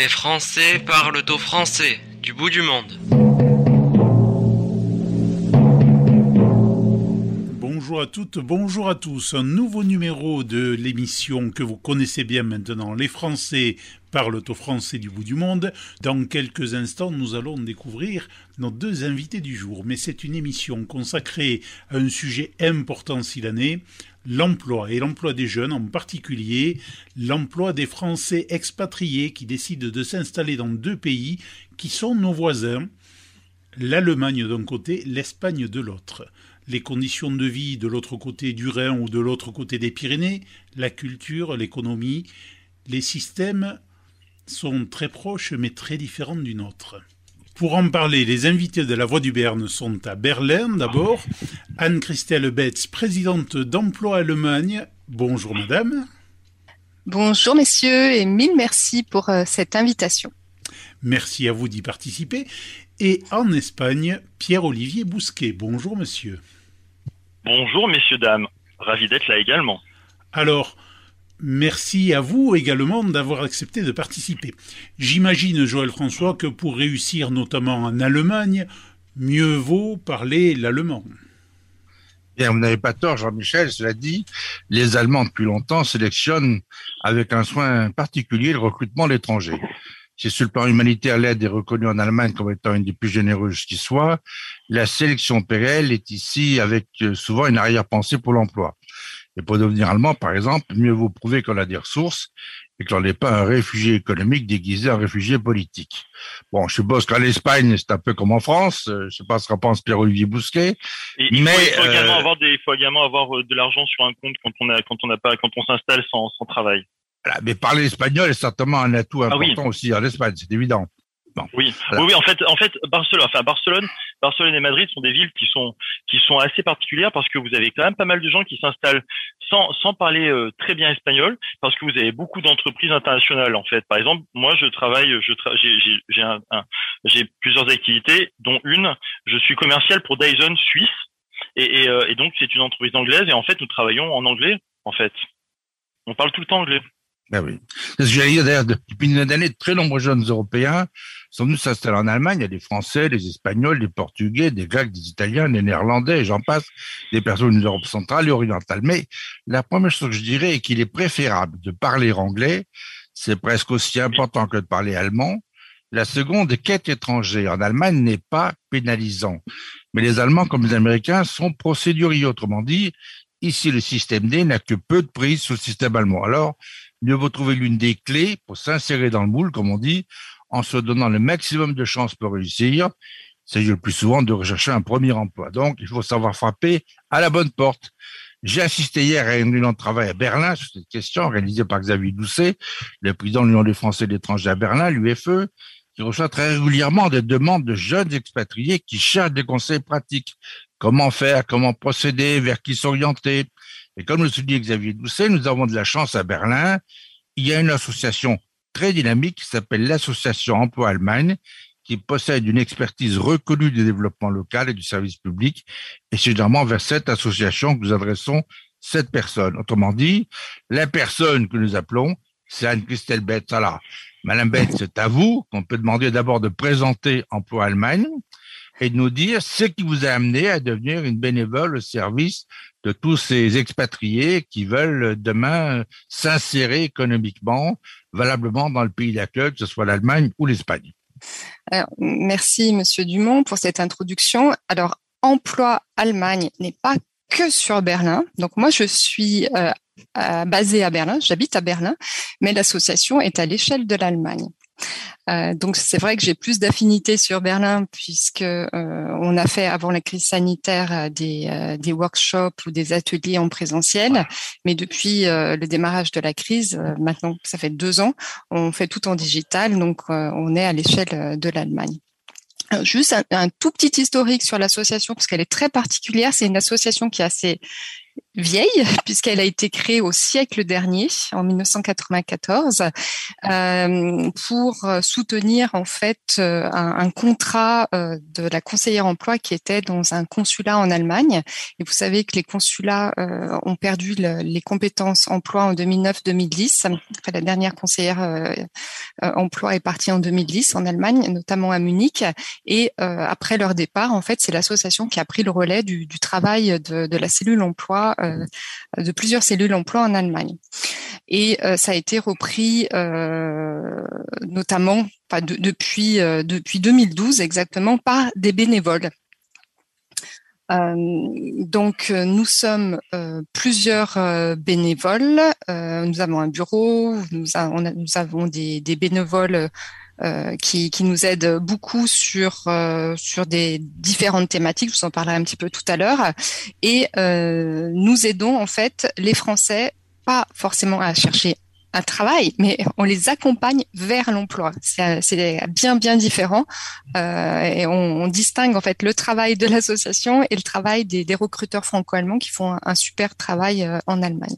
Les Français parlent au français du bout du monde. Bonjour à toutes, bonjour à tous. Un nouveau numéro de l'émission que vous connaissez bien maintenant, Les Français parlent au français du bout du monde. Dans quelques instants, nous allons découvrir nos deux invités du jour. Mais c'est une émission consacrée à un sujet important si l'année, l'emploi, et l'emploi des jeunes en particulier, l'emploi des Français expatriés qui décident de s'installer dans deux pays qui sont nos voisins, l'Allemagne d'un côté, l'Espagne de l'autre. Les conditions de vie de l'autre côté du Rhin ou de l'autre côté des Pyrénées, la culture, l'économie, les systèmes sont très proches mais très différents du nôtre. Pour en parler, les invités de la Voix du Berne sont à Berlin d'abord. Anne-Christelle Betz, présidente d'Emploi Allemagne. Bonjour madame. Bonjour messieurs et mille merci pour euh, cette invitation. Merci à vous d'y participer. Et en Espagne, Pierre-Olivier Bousquet. Bonjour monsieur. Bonjour messieurs, dames. Ravi d'être là également. Alors, Merci à vous également d'avoir accepté de participer. J'imagine, Joël François, que pour réussir notamment en Allemagne, mieux vaut parler l'allemand. Vous n'avez pas tort, Jean-Michel, cela dit, les Allemands depuis longtemps sélectionnent avec un soin particulier le recrutement d'étrangers. Si sur le plan humanitaire, l'aide est reconnue en Allemagne comme étant une des plus généreuses qui soit, la sélection PRL est ici avec euh, souvent une arrière-pensée pour l'emploi. Et pour devenir allemand, par exemple, mieux vaut prouver qu'on a des ressources et qu'on n'est pas un réfugié économique déguisé en réfugié politique. Bon, je suppose qu'en Espagne, c'est un peu comme en France. Euh, je ne sais pas ce qu'en pense Pierre-Olivier Bousquet. il, mais, faut, également euh, avoir des, il faut également avoir euh, de l'argent sur un compte quand on a, quand on n'a pas, quand on s'installe sans, sans travail. Voilà, mais parler espagnol est certainement un atout ah important aussi en Espagne, c'est évident. Oui, oui, en fait, en fait, Barcelone, enfin Barcelone, Barcelone et Madrid sont des villes qui sont qui sont assez particulières parce que vous avez quand même pas mal de gens qui s'installent sans sans parler euh, très bien espagnol parce que vous avez beaucoup d'entreprises internationales en fait. Par exemple, moi je travaille, je j'ai j'ai un, plusieurs activités dont une, je suis commercial pour Dyson Suisse et, et, euh, et donc c'est une entreprise anglaise et en fait nous travaillons en anglais en fait. On parle tout le temps anglais. Ben oui. C'est ce que j'allais dire d'ailleurs, depuis une année, de très nombreux jeunes Européens sont venus s'installer en Allemagne. Il y a des Français, des Espagnols, des Portugais, des Grecs, des Italiens, des Néerlandais, j'en passe, des personnes d'Europe centrale et orientale. Mais la première chose que je dirais est qu'il est préférable de parler anglais. C'est presque aussi important que de parler allemand. La seconde qu'être étranger en Allemagne n'est pas pénalisant. Mais les Allemands, comme les Américains, sont procéduriers. Autrement dit, ici, le système D n'a que peu de prise sur le système allemand. Alors, mieux vaut trouver l'une des clés pour s'insérer dans le moule, comme on dit, en se donnant le maximum de chances pour réussir. S'agit le plus souvent de rechercher un premier emploi. Donc, il faut savoir frapper à la bonne porte. J'ai assisté hier à une réunion de travail à Berlin sur cette question organisée par Xavier Doucet, le président de l'Union des Français de l'étranger à Berlin, l'UFE, qui reçoit très régulièrement des demandes de jeunes expatriés qui cherchent des conseils pratiques. Comment faire, comment procéder, vers qui s'orienter. Et comme le souligne Xavier Doucet, nous avons de la chance à Berlin. Il y a une association très dynamique qui s'appelle l'Association Emploi Allemagne, qui possède une expertise reconnue du développement local et du service public. Et c'est généralement vers cette association que nous adressons cette personne. Autrement dit, la personne que nous appelons, c'est Anne-Christelle Betz. Alors, Madame Betz, c'est à vous qu'on peut demander d'abord de présenter Emploi Allemagne et de nous dire ce qui vous a amené à devenir une bénévole au service de tous ces expatriés qui veulent demain s'insérer économiquement, valablement dans le pays d'accueil, que ce soit l'Allemagne ou l'Espagne. merci, Monsieur Dumont, pour cette introduction. Alors, Emploi Allemagne n'est pas que sur Berlin. Donc, moi, je suis euh, basée à Berlin, j'habite à Berlin, mais l'association est à l'échelle de l'Allemagne. Euh, donc c'est vrai que j'ai plus d'affinité sur Berlin puisque euh, on a fait avant la crise sanitaire euh, des, des workshops ou des ateliers en présentiel, mais depuis le démarrage de la crise, maintenant ça fait deux ans, on fait tout en digital, donc on est à l'échelle de l'Allemagne. Juste un, un, tout petit historique sur l'association parce qu'elle est très particulière. C'est une association qui est assez vieille puisqu'elle a été créée au siècle dernier, en 1994, euh, pour soutenir en fait euh, un, contrat euh, de la conseillère emploi qui était dans un consulat en Allemagne. Et vous savez que les consulats euh, ont perdu les compétences emploi en 2009-2010. Enfin, la dernière conseillère emploi est partie en 2010 en Allemagne, notamment à Munich. Et après leur départ, en fait, c'est l'association qui a pris le relais du, du travail de, de la cellule emploi euh, de plusieurs cellules emploi en Allemagne. Et euh, ça a été repris euh, notamment depuis, depuis 2012 exactement par des bénévoles. donc nous sommes plusieurs bénévoles. nous avons un bureau, nous, avons des bénévoles euh, qui, qui, nous aide beaucoup sur euh, sur des différentes thématiques. Je vous en parlerai un petit peu tout à l'heure. Et euh, nous aidons en fait les Français pas forcément à chercher un travail, mais on les accompagne vers l'emploi. C'est bien bien différent euh, et on, on, distingue en fait le travail de l'association et le travail des, des recruteurs franco-allemands qui font un, super travail euh, en Allemagne.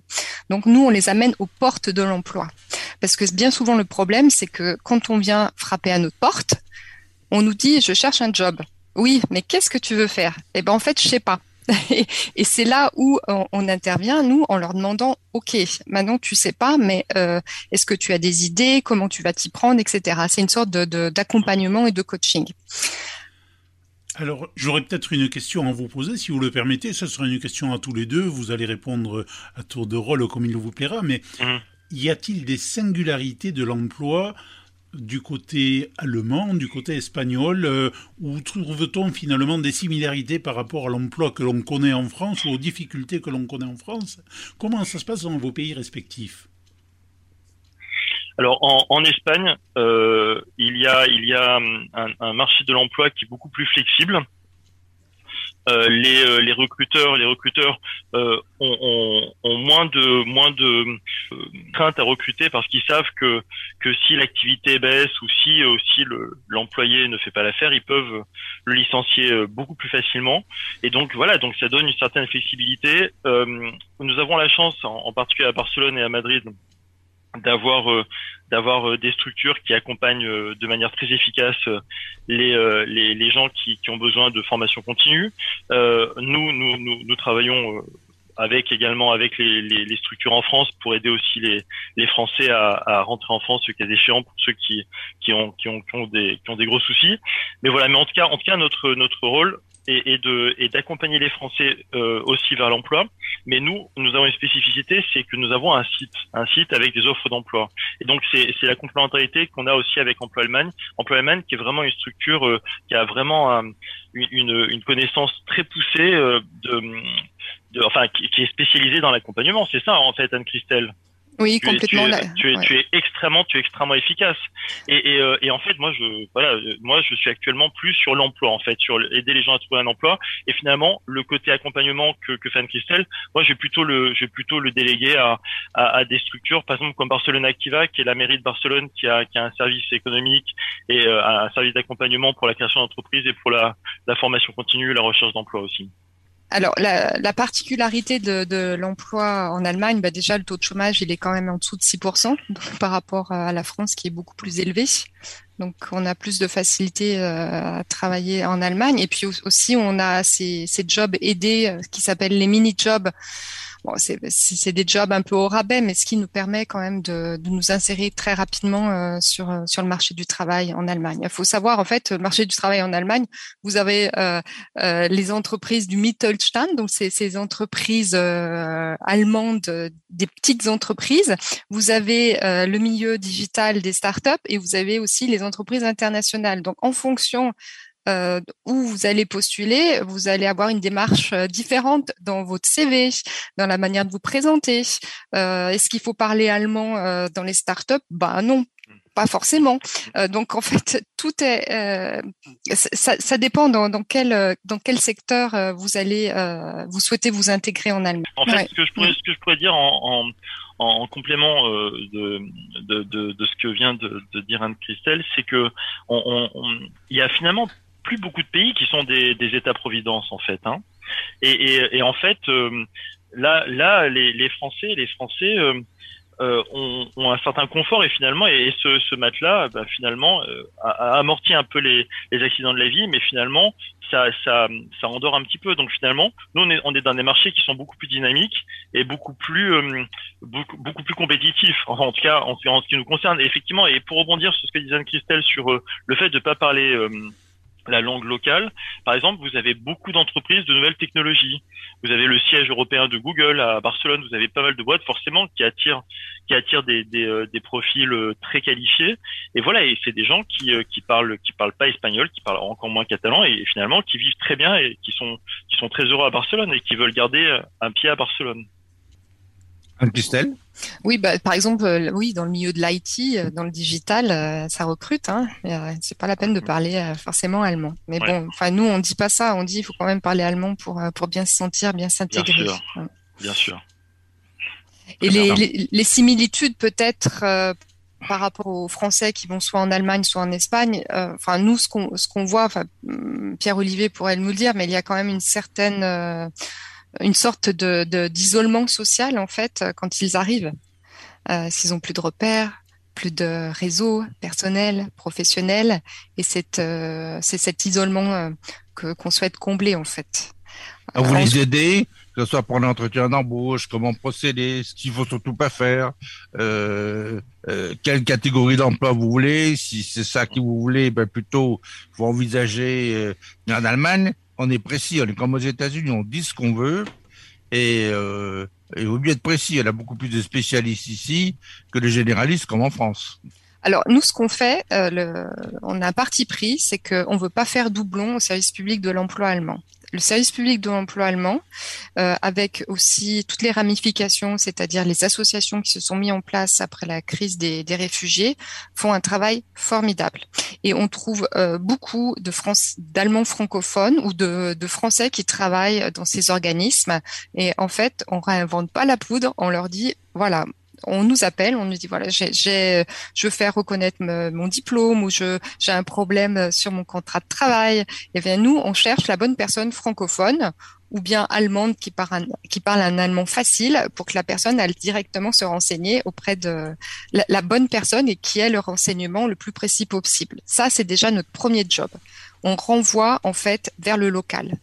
Donc nous, on les amène aux portes de l'emploi parce que bien souvent le problème, c'est que quand on vient frapper à notre porte, on nous dit je cherche un job. Oui, mais qu'est-ce que tu veux faire? Eh ben en fait, je sais pas. Et, c'est là où on, intervient, nous, en leur demandant, OK, maintenant tu sais pas, mais euh, est-ce que tu as des idées, comment tu vas t'y prendre, etc. C'est une sorte d'accompagnement et de coaching. Alors, j'aurais peut-être une question à vous poser, si vous le permettez. Ce sera une question à tous les deux. Vous allez répondre à tour de rôle comme il vous plaira. Mais mmh. y a-t-il des singularités de l'emploi du côté allemand, du côté espagnol, euh, où trouve-t-on finalement des similarités par rapport à l'emploi que l'on connaît en France ou aux difficultés que l'on connaît en France? Comment ça se passe dans vos pays respectifs? Alors en, Espagne, euh, il y a un marché de l'emploi qui est beaucoup plus flexible. Euh, les, euh, les, recruteurs, les recruteurs euh, ont, ont, ont, moins de moins de crainte à recruter parce qu'ils savent que que si l'activité baisse ou si aussi l'employé ne fait pas l'affaire, ils peuvent le licencier beaucoup plus facilement. Et donc voilà, donc ça donne une certaine flexibilité. nous avons la chance, en particulier à Barcelone et à Madrid, d'avoir euh, d'avoir euh, des structures qui accompagnent euh, de manière très efficace les, les, les, gens qui, qui ont besoin de formation continue. nous, nous, nous, nous travaillons avec également avec les, les, les, structures en France pour aider aussi les, les Français à, à rentrer en France, ce cas échéant pour ceux qui, qui, ont, qui, ont, qui, ont des, qui ont des gros soucis. Mais voilà, mais en tout cas, en tout cas notre, notre rôle, et, et de et d'accompagner les Français euh, aussi vers l'emploi. Mais nous, nous avons une spécificité, c'est que nous avons un site, un site avec des offres d'emploi. Et donc c'est la complémentarité qu'on a aussi avec Emploi Allemagne. Emploi Allemagne qui est vraiment une structure euh, qui a vraiment une, une connaissance très poussée euh, de, de enfin qui, est spécialisée dans l'accompagnement. C'est ça en fait, Anne Oui, complètement. tu, es, tu, es, extrêmement, tu es extrêmement efficace. Et, et, euh, et, en fait, moi, je, voilà, moi, je suis actuellement plus sur l'emploi, en fait, sur aider les gens à trouver un emploi. Et finalement, le côté accompagnement que, que fait Christelle, moi, j'ai plutôt le, j'ai plutôt le déléguer à, à, à, des structures, par exemple comme Barcelone Activa, qui est la mairie de Barcelone, qui a, qui a un service économique et euh, un service d'accompagnement pour la création d'entreprise et pour la, la formation continue, la recherche d'emploi aussi. Alors, la, particularité de, l'emploi en Allemagne, bah déjà, le taux de chômage, il est quand même en dessous de 6% par rapport à la France qui est beaucoup plus élevé. Donc, on a plus de facilité euh, à travailler en Allemagne. Et puis aussi, on a ces, ces jobs aidés euh, qui s'appellent les mini-jobs Bon, c'est des jobs un peu au rabais, mais ce qui nous permet quand même de, de nous insérer très rapidement euh, sur euh, sur le marché du travail en Allemagne. Il faut savoir en fait, le marché du travail en Allemagne, vous avez euh, euh les entreprises du Mittelstand, donc c'est ces entreprises allemandes, des petites entreprises. Vous avez le milieu digital des startups et vous avez aussi les entreprises internationales. Donc en fonction euh, où vous allez postuler, vous allez avoir une démarche euh, différente dans votre CV, dans la manière de vous présenter. Euh, Est-ce qu'il faut parler allemand euh, dans les startups? Bah non, pas forcément. Euh, donc en fait, tout est, euh, ça, ça, dépend dans, dans, quel dans quel secteur vous allez, vous souhaitez vous intégrer en Allemagne. En fait, ce que je pourrais, ce que je pourrais dire en, en, en complément de, de, de, de, ce que vient de, de dire Anne Christelle, c'est que on, on, il y a finalement plus beaucoup de pays qui sont des, États-providence en fait. Hein. Et, en fait, euh, là, là, les, Français, les Français euh, ont, ont, un certain confort et finalement, et, ce, ce match-là, bah, finalement, euh, a, amorti un peu les, accidents de la vie, mais finalement, ça, ça, ça endort un petit peu. Donc finalement, nous, on est, dans des marchés qui sont beaucoup plus dynamiques et beaucoup plus, euh, beaucoup, plus compétitifs. En tout cas, en, ce qui nous concerne. Effectivement, et pour rebondir sur ce que disait Anne-Christelle sur le fait de ne pas parler la langue locale. Par exemple, vous avez beaucoup d'entreprises de nouvelles technologies. Vous avez le siège européen de Google à Barcelone. Vous avez pas mal de boîtes forcément qui attirent qui attirent des, des, euh, des profils euh, très qualifiés. Et voilà, et c'est des gens qui euh, qui parlent qui parlent pas espagnol, qui parlent encore moins catalan et finalement qui vivent très bien et qui sont qui sont très heureux à Barcelone et qui veulent garder un pied à Barcelone. Christelle Oui, bah, par exemple, euh, oui, dans le milieu de l'IT, euh, dans le digital, euh, ça recrute. Hein, c'est pas la peine de parler forcément allemand. Mais bon, enfin, nous, on dit pas ça. On dit il faut quand même parler allemand pour pour bien se sentir, bien s'intégrer. Bien sûr. Bien sûr. Et les, les, les, similitudes peut-être par rapport aux Français qui vont soit en Allemagne, soit en Espagne. Enfin, nous, ce qu'on ce qu'on voit, enfin, hum, Pierre Olivier pourrait nous le dire, mais il y a quand même une certaine une sorte de d'isolement social en fait quand ils arrivent, euh, s'ils ont plus de repères, plus de réseau personnel, professionnel, et c'est euh, c'est cet isolement euh, que qu'on souhaite combler en fait. À vous les aider, que ce soit pour l'entretien d'embauche, comment procéder, ce qu'il faut surtout pas faire, euh, euh, quelle catégorie d'emploi vous voulez, si c'est ça que vous voulez, ben plutôt vous envisager euh, en Allemagne, on est précis, on est comme aux États-Unis, on dit ce qu'on veut. Et, euh, il vaut mieux être précis. Y a beaucoup plus de spécialistes ici que de généralistes comme en France. Alors nous, ce qu'on fait, euh, on a un parti pris, c'est qu'on ne veut pas faire doublon au service public de l'emploi allemand le service public de l'emploi allemand, euh, avec aussi toutes les ramifications, c'est-à-dire les associations qui se sont mises en place après la crise des, des réfugiés, font un travail formidable. Et on trouve euh, beaucoup de d'Allemands francophones ou de, de, Français qui travaillent dans ces organismes. Et en fait, on réinvente pas la poudre, on leur dit, voilà, on nous appelle, on nous dit voilà, j'ai, je veux faire reconnaître mon diplôme ou je, j'ai un problème sur mon contrat de travail. Et bien nous, on cherche la bonne personne francophone ou bien allemande qui parle, un, qui parle un allemand facile pour que la personne aille directement se renseigner auprès de la, bonne personne et qui ait le renseignement le plus précis possible. Ça, c'est déjà notre premier job. On renvoie en fait vers le local.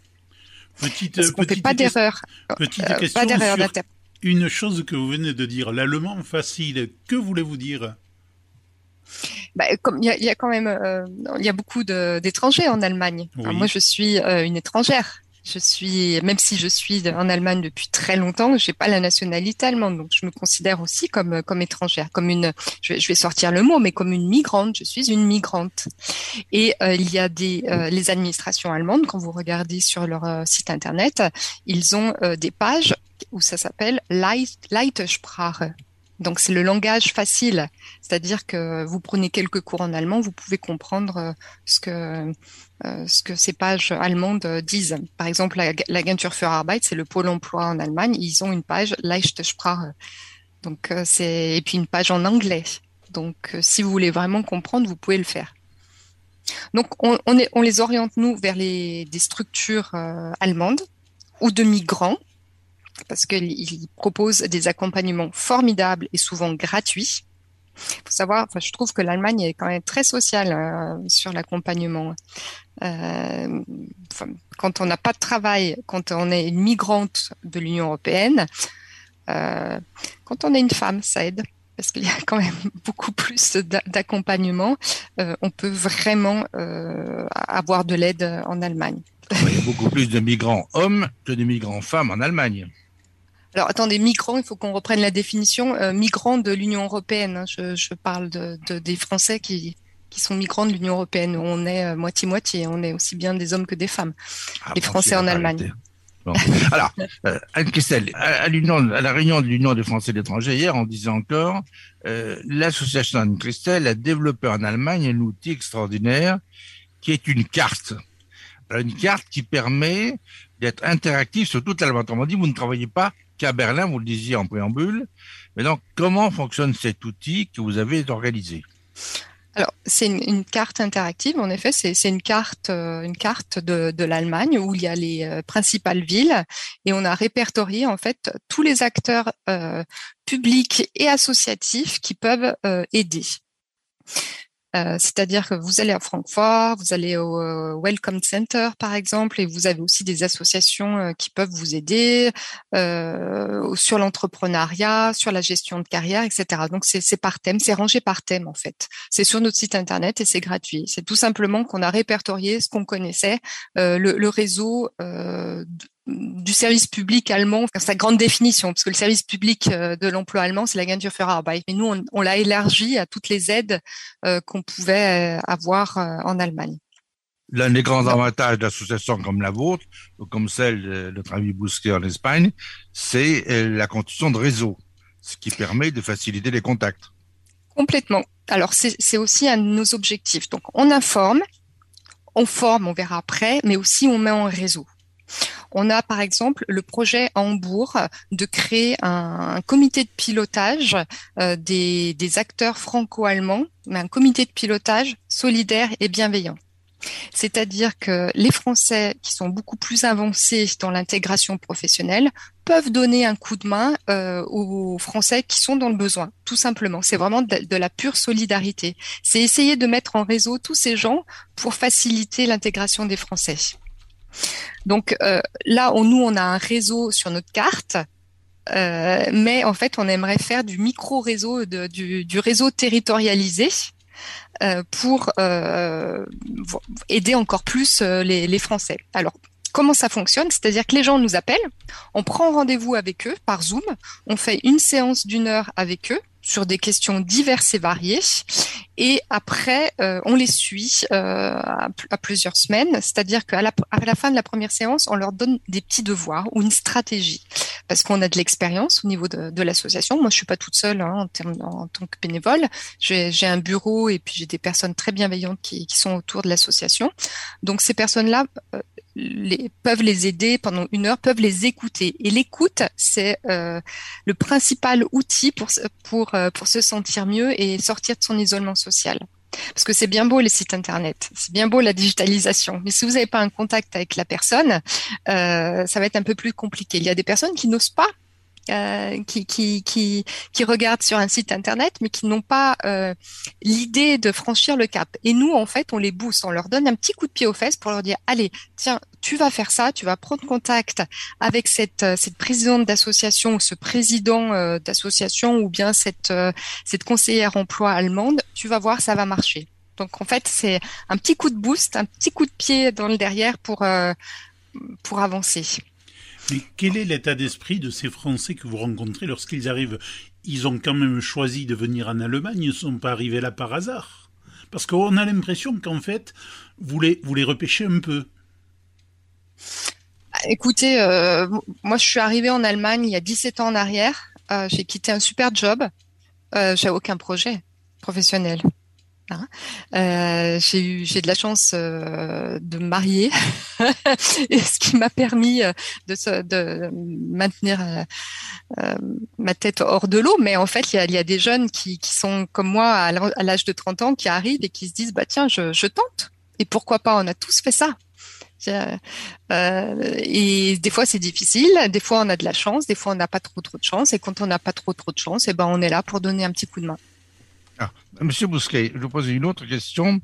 Petite, Parce qu'on fait pas d'erreur. Petite euh, question pas d'erreur sur une chose que vous venez de dire, l'allemand facile, que voulez-vous dire? Bah, comme il y, y a, quand même, euh, il y a beaucoup d'étrangers en Allemagne. moi, je suis euh, une étrangère. Je suis, même si je suis en Allemagne depuis très longtemps, j'ai pas la nationalité allemande, donc je me considère aussi comme comme étrangère, comme une, je vais, sortir le mot, mais comme une migrante. Je suis une migrante. Et euh, il y a des les administrations allemandes, quand vous regardez sur leur site internet, ils ont des pages où ça s'appelle Leitsprache. Donc c'est le langage facile, c'est-à-dire que vous prenez quelques cours en allemand, vous pouvez comprendre euh, ce que euh, ce que ces pages allemandes disent. Par exemple, l'Agentur für Arbeit, c'est le pôle emploi en Allemagne, ils ont une page Leitsprache. Donc euh, c'est et puis une page en anglais. Donc si vous voulez vraiment comprendre, vous pouvez le faire. Donc on, on, est, on les oriente nous vers les des structures allemandes ou de migrants parce qu'il propose des accompagnements formidables et souvent gratuits. Il faut savoir, enfin, je trouve que l'Allemagne est quand même très sociale euh, sur l'accompagnement. Euh, quand on n'a pas de travail, quand on est une migrante de l'Union européenne, euh, quand on est une femme, ça aide parce qu'il y a quand même beaucoup plus d'accompagnement. On peut vraiment avoir de l'aide en Allemagne. Il y a beaucoup plus de migrants hommes que de migrants femmes en Allemagne. Alors attendez, migrants, il faut qu'on reprenne la définition. Euh, migrants de l'Union européenne, hein. je, je, parle de, de, des Français qui, qui sont migrants de l'Union européenne. On est euh, moitié-moitié, on est aussi bien des hommes que des femmes. Ah, les Français en Allemagne. Bon. Alors, euh, Anne-Christelle, à, à, à, la réunion de l'Union des Français de l'étranger hier, on disait encore, l'association Anne-Christelle a développé en Allemagne un outil extraordinaire qui est une carte. Alors, une carte qui permet d'être interactive sur toute l'Allemagne. Autrement dit, vous ne travaillez pas qu'à Berlin, vous le disiez en préambule. Mais donc, comment fonctionne cet outil que vous avez organisé? Alors, c'est une, carte interactive. En effet, c'est une carte, euh, une carte de, de l'Allemagne où il y a les euh, principales villes et on a répertorié en fait tous les acteurs euh, publics et associatifs qui peuvent aider. Euh, c'est-à-dire que vous allez à Francfort, vous allez au euh, Welcome Center par exemple, et vous avez aussi des associations euh, qui peuvent vous aider sur l'entrepreneuriat, sur la gestion de carrière, etc. Donc c'est par thème, c'est rangé par thème en fait. C'est sur notre site internet et c'est gratuit. C'est tout simplement qu'on a répertorié ce qu'on connaissait, le, le, réseau du service public allemand, sa grande définition, parce que le service public euh, de l'emploi allemand, c'est la Agentur für Arbeit. Mais nous, on, l'a élargi à toutes les aides euh, qu'on pouvait euh, avoir en Allemagne. L'un des grands avantages d'associations comme la vôtre, ou comme celle de notre ami Bousquet en Espagne, c'est la construction de réseaux, ce qui permet de faciliter les contacts. Complètement. Alors, c'est aussi un de nos objectifs. Donc, on informe, on forme, on verra après, mais aussi on met en réseau. On a par exemple le projet à Hambourg de créer un, comité de pilotage euh, des, acteurs franco-allemands, mais un comité de pilotage solidaire et bienveillant. C'est-à-dire que les Français qui sont beaucoup plus avancés dans l'intégration professionnelle peuvent donner un coup de main euh, aux Français qui sont dans le besoin, tout simplement. C'est vraiment de, la pure solidarité. C'est essayer de mettre en réseau tous ces gens pour faciliter l'intégration des Français. Donc euh, là, on, nous, on a un réseau sur notre carte, euh, mais en fait, on aimerait faire du micro-réseau, du, réseau territorialisé. Euh, pour aider encore plus les, les, Français. Alors, comment ça fonctionne? C'est-à-dire que les gens nous appellent, on prend rendez-vous avec eux par Zoom, on fait une séance d'une heure avec eux sur des questions diverses et variées. Et après, euh, on les suit euh, à, plusieurs semaines, c'est-à-dire qu'à la, à la fin de la première séance, on leur donne des petits devoirs ou une stratégie, parce qu'on a de l'expérience au niveau de, l'association. Moi, je suis pas toute seule hein, en, en, tant que bénévole. J'ai un bureau et puis j'ai des personnes très bienveillantes qui, qui sont autour de l'association. Donc ces personnes-là euh, les, peuvent les aider pendant une heure, peuvent les écouter. Et l'écoute, c'est euh, le principal outil pour, pour, euh, pour se sentir mieux et sortir de son isolement social. Parce que c'est bien beau les sites internet, c'est bien beau la digitalisation, mais si vous n'avez pas un contact avec la personne, euh, ça va être un peu plus compliqué. Il y a des personnes qui n'osent pas euh, qui, qui, qui, qui, regardent sur un site internet, mais qui n'ont pas euh, l'idée de franchir le cap. Et nous, en fait, on les booste, on leur donne un petit coup de pied aux fesses pour leur dire, allez, tiens, tu vas faire ça, tu vas prendre contact avec cette, euh, présidente d'association ou ce président d'association ou bien cette, cette conseillère emploi allemande, tu vas voir, ça va marcher. Donc en fait, c'est un petit coup de boost, un petit coup de pied dans le derrière pour, pour avancer. Mais quel est l'état d'esprit de ces Français que vous rencontrez lorsqu'ils arrivent? Ils ont quand même choisi de venir en Allemagne, ils ne sont pas arrivés là par hasard. Parce qu'on a l'impression qu'en fait, vous les, vous les repêchez un peu. Écoutez, euh, moi je suis arrivée en Allemagne il y a 17 ans en arrière. Euh, j'ai quitté un super job. Euh, j'ai aucun projet professionnel. Hein. J'ai eu, j'ai de la chance de me marier, ce qui m'a permis de, maintenir ma tête hors de l'eau. Mais en fait, il y a, des jeunes qui, sont comme moi à l'âge de 30 ans qui arrivent et qui se disent bah tiens, je tente. Et pourquoi pas? On a tous fait ça. Euh, et des fois c'est difficile, des fois on a de la chance, des fois on n'a pas trop trop de chance. Et quand on n'a pas trop trop de chance, et eh ben on est là pour donner un petit coup de main. Ah, Monsieur Bousquet, je vous pose une autre question.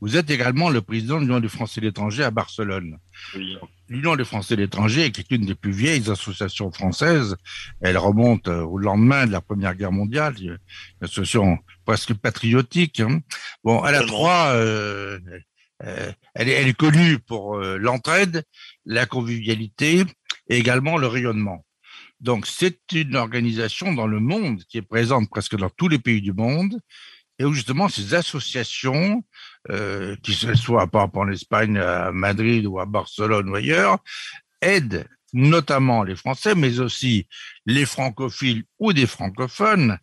Vous êtes également le président de l'Union des Français de l'étranger à Barcelone. L'Union des Français de l'étranger est une des plus vieilles associations françaises. Elle remonte euh, au lendemain de la Première Guerre mondiale, une association presque patriotique. Hein. Bon, elle a trois. Euh, euh, elle, est, elle, est, connue pour l'entraide, la convivialité et également le rayonnement. Donc, c'est une organisation dans le monde qui est présente presque dans tous les pays du monde et où justement ces associations, euh, qui soient par rapport en Espagne, à Madrid ou à Barcelone ou ailleurs, aident notamment les Français, mais aussi les francophiles ou des francophones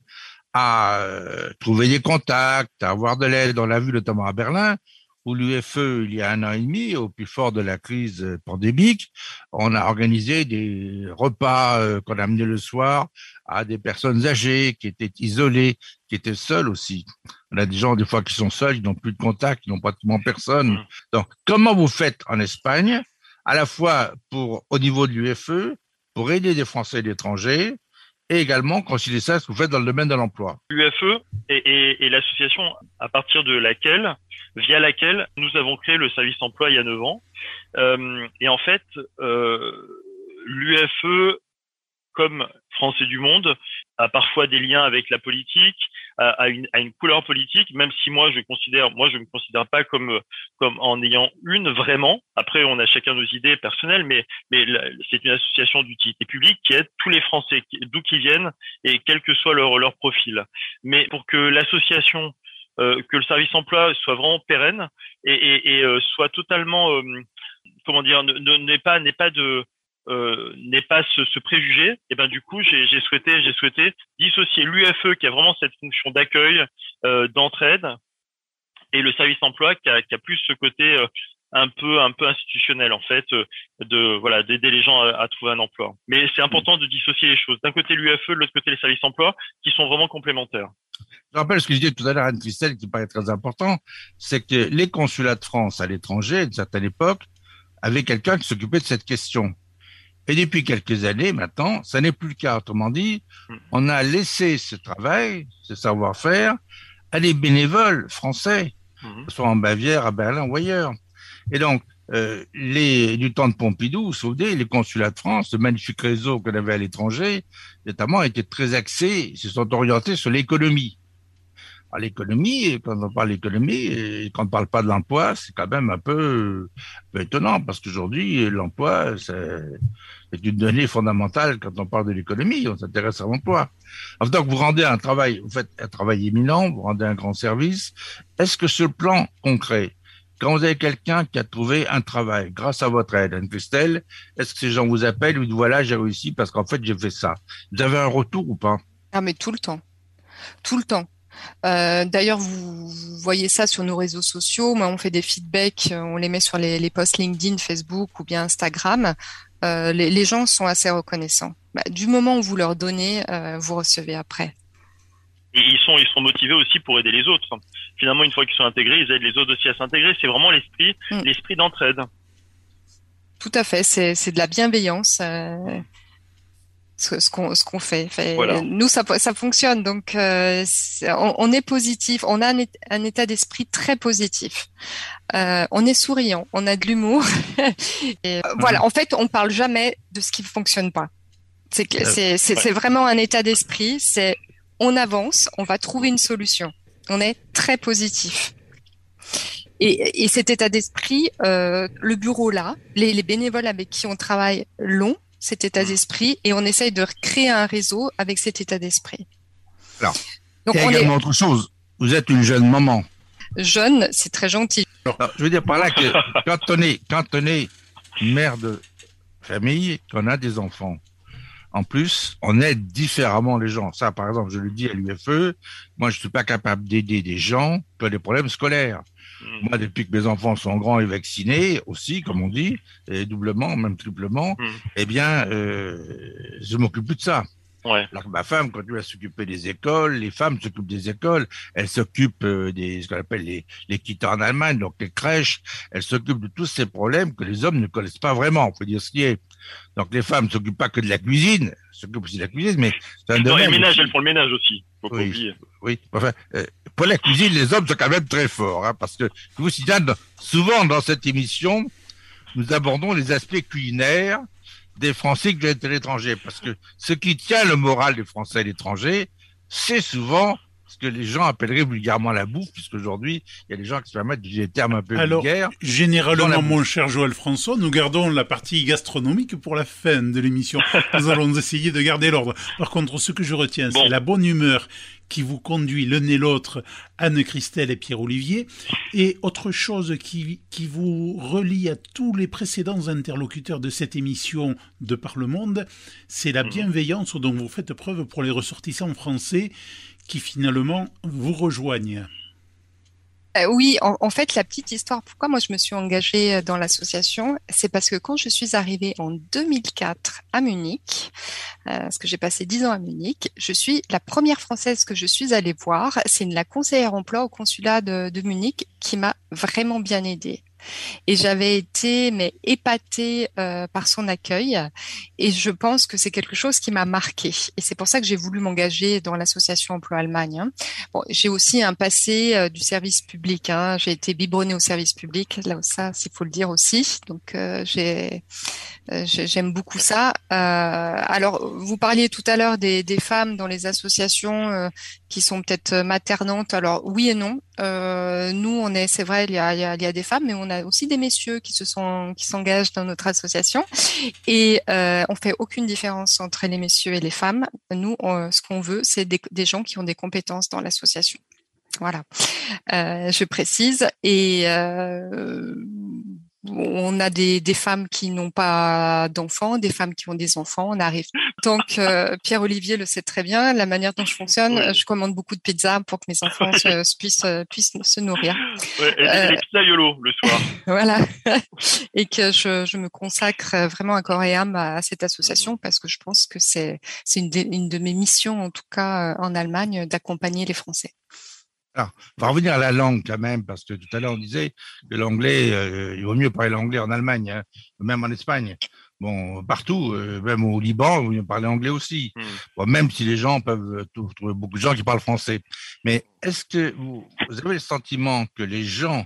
à euh, trouver des contacts, à avoir de l'aide. On l'a vu notamment à Berlin, où l'UFE, il y a un an et demi, au plus fort de la crise pandémique, on a organisé des repas euh, qu'on a amenés le soir à des personnes âgées qui étaient isolées, qui étaient seules aussi. On a des gens, des fois, qui sont seuls, ils n'ont plus de contact, ils n'ont pratiquement personne. Mmh. Donc, comment vous faites en Espagne, à la fois pour, au niveau de l'UFE, pour aider des Français et l'étranger, et également concilier ça ce que vous faites dans le domaine de l'emploi? L'UFE est, l'association à partir de laquelle, via laquelle nous avons créé le service emploi il y a 9 ans. Euh, et en fait, euh, l'UFE, comme Français du Monde, a parfois des liens avec la politique, a, une, une couleur politique, même si moi je considère, moi je me considère pas comme comme en ayant une vraiment. Après, on a chacun nos idées personnelles, mais mais c'est une association d'utilité publique qui aide tous les Français, d'où qu'ils viennent et quel que soit leur leur profil. Mais pour que l'association que le service emploi soit vraiment pérenne et, euh, soit totalement euh, comment dire n'est pas n'est pas de euh, n'est pas ce, préjugé, et ben du coup j'ai souhaité j'ai souhaité dissocier l'UFE qui a vraiment cette fonction d'accueil, euh, d'entraide, et le service emploi qui a, plus ce côté euh, un peu un peu institutionnel en fait de voilà d'aider les gens à, trouver un emploi. Mais c'est important de dissocier les choses. D'un côté l'UFE, de l'autre côté les services emploi qui sont vraiment complémentaires. Je rappelle ce que je disais tout à l'heure à Anne Christelle qui paraît très important, c'est que les consulats de France à l'étranger à une certaine époque avaient quelqu'un qui s'occupait de cette question. Et depuis quelques années maintenant, ça n'est plus le cas. Autrement dit, hmm. on a laissé ce travail, ce savoir-faire, à des bénévoles français, hmm. soit en Bavière, à Berlin ou ailleurs. Et donc, euh, du temps de Pompidou, souvenez, les consulats de France, le magnifique réseau qu'on avait à l'étranger, notamment, étaient très axés, se sont orientés sur l'économie l'économie, quand on parle d'économie, et quand on ne parle pas de l'emploi, c'est quand même un peu, étonnant, parce qu'aujourd'hui, l'emploi, c'est une donnée fondamentale quand on parle de l'économie, on s'intéresse à l'emploi. Donc, vous rendez un travail, vous faites un travail éminent, vous rendez un grand service. Est-ce que ce plan concret, quand vous avez quelqu'un qui a trouvé un travail grâce à votre aide, Anne-Christelle, est-ce que ces gens vous appellent ou disent voilà, j'ai réussi parce qu'en fait, j'ai fait ça? Vous avez un retour ou pas? Ah, mais tout le temps. Tout le temps. Euh, d'ailleurs, vous, voyez ça sur nos réseaux sociaux. Moi, on fait des feedbacks, euh, on les met sur les, posts LinkedIn, Facebook ou bien Instagram. Euh, les, gens sont assez reconnaissants. Bah, du moment où vous leur donnez, vous recevez après. Et ils sont, ils sont motivés aussi pour aider les autres. Finalement, une fois qu'ils sont intégrés, ils aident les autres aussi à s'intégrer. C'est vraiment l'esprit, mm. l'esprit d'entraide. Tout à fait. C'est de la bienveillance ce, qu'on ce qu'on fait. Nous, ça, ça fonctionne. Donc, euh, on, est positif. On a un, état d'esprit très positif. Euh, on est souriant. On a de l'humour. et, Voilà. En fait, on parle jamais de ce qui ne fonctionne pas. C'est c'est c'est vraiment un état d'esprit. C'est on avance. On va trouver une solution. On est très positif. Et, et cet état d'esprit, euh, le bureau là, les, les bénévoles avec qui on travaille l'ont cet état d'esprit et on essaye de créer un réseau avec cet état d'esprit. Alors, Donc, il y a également autre chose. Vous êtes une jeune maman. Jeune, c'est très gentil. je veux dire par là que quand on est, quand on est mère de famille, qu'on a des enfants, en plus, on aide différemment les gens. Ça, par exemple, je le dis à l'UFE, moi, je suis pas capable d'aider des gens qui ont des problèmes scolaires. Mm. Moi, depuis que mes enfants sont grands et vaccinés aussi, comme on dit, et doublement, même triplement, mm. eh bien, euh, je m'occupe plus de ça. Ouais. Alors que ma femme continue à s'occuper des écoles, les femmes s'occupent des écoles, elles s'occupent euh, des ce qu'on appelle les, les quitteurs en Allemagne, donc les crèches, elles s'occupent de tous ces problèmes que les hommes ne connaissent pas vraiment, on faut dire ce qui est. Donc les femmes ne s'occupent pas que de la cuisine, elles s'occupent aussi de la cuisine, mais c'est un domaine. Le ménage, elles font le ménage aussi. Faut oui, oui. Enfin, euh, pour la cuisine, les hommes sont quand même très forts, hein, parce que vous souvent dans cette émission, nous abordons les aspects culinaires des Français qui viennent de l'étranger, parce que ce qui tient le moral des Français à l'étranger, c'est souvent ce que les gens appelleraient vulgairement la bouffe, puisqu'aujourd'hui, il y a des gens qui se permettent des termes un peu Alors, vulgaires. Généralement, mon cher Joël François, nous gardons la partie gastronomique pour la fin de l'émission. nous allons essayer de garder l'ordre. Par contre, ce que je retiens, c'est la bonne humeur qui vous conduit l'un et l'autre, Anne-Christelle et Pierre-Olivier, et autre chose qui, qui vous relie à tous les précédents interlocuteurs de cette émission de Par le Monde, c'est la mmh. bienveillance dont vous faites preuve pour les ressortissants français qui finalement vous rejoignent. Euh, oui, en, fait, la petite histoire, pourquoi moi je me suis engagée euh, dans l'association, c'est parce que quand je suis arrivée en 2004 à Munich, euh, parce que j'ai passé dix ans à Munich, je suis la première Française que je suis allée voir, c'est la conseillère emploi au consulat de Munich qui m'a vraiment bien aidée. Et j'avais été mais épatée euh, par son accueil et je pense que c'est quelque chose qui m'a marqué. Et c'est pour ça que j'ai voulu m'engager dans l'association Emploi Allemagne. Hein. Bon, j'ai aussi un passé euh, du service public. Hein. J'ai été biberonnée au service public, là ça, s'il faut le dire aussi. Donc euh, j'ai j'aime beaucoup ça. alors, vous parliez tout à l'heure des, des, femmes dans les associations qui sont peut-être maternantes. Alors oui et non. Nous, on est, c'est vrai, il y a, des femmes, mais on a aussi des messieurs qui se sont qui s'engagent dans notre association et euh, on fait aucune différence entre les messieurs et les femmes. Nous, ce qu'on veut, c'est des, des, gens qui ont des compétences dans l'association. Voilà, euh, je précise. Et euh, on a des, des femmes qui n'ont pas d'enfants, des femmes qui ont des enfants. On arrive. Donc, euh, Pierre-Olivier le sait très bien. La manière dont je fonctionne, je commande beaucoup de pizzas pour que mes enfants se, puissent, euh, puissent se nourrir. Ouais, et euh, pizzas YOLO le soir. voilà. et que je, je, me consacre vraiment à corps et âme à, cette association parce que je pense que c'est une, une de mes missions, en tout cas en Allemagne, d'accompagner les Français. Alors, on va revenir à la langue quand même, parce que tout à l'heure on disait que l'anglais, euh, il vaut mieux parler l'anglais en Allemagne, hein, même en Espagne. Bon, partout, euh, même au Liban, il vaut mieux parler anglais aussi. Hmm. Bon, même si les gens peuvent trouver beaucoup de gens qui parlent français. Mais est-ce que vous, vous, avez le sentiment que les gens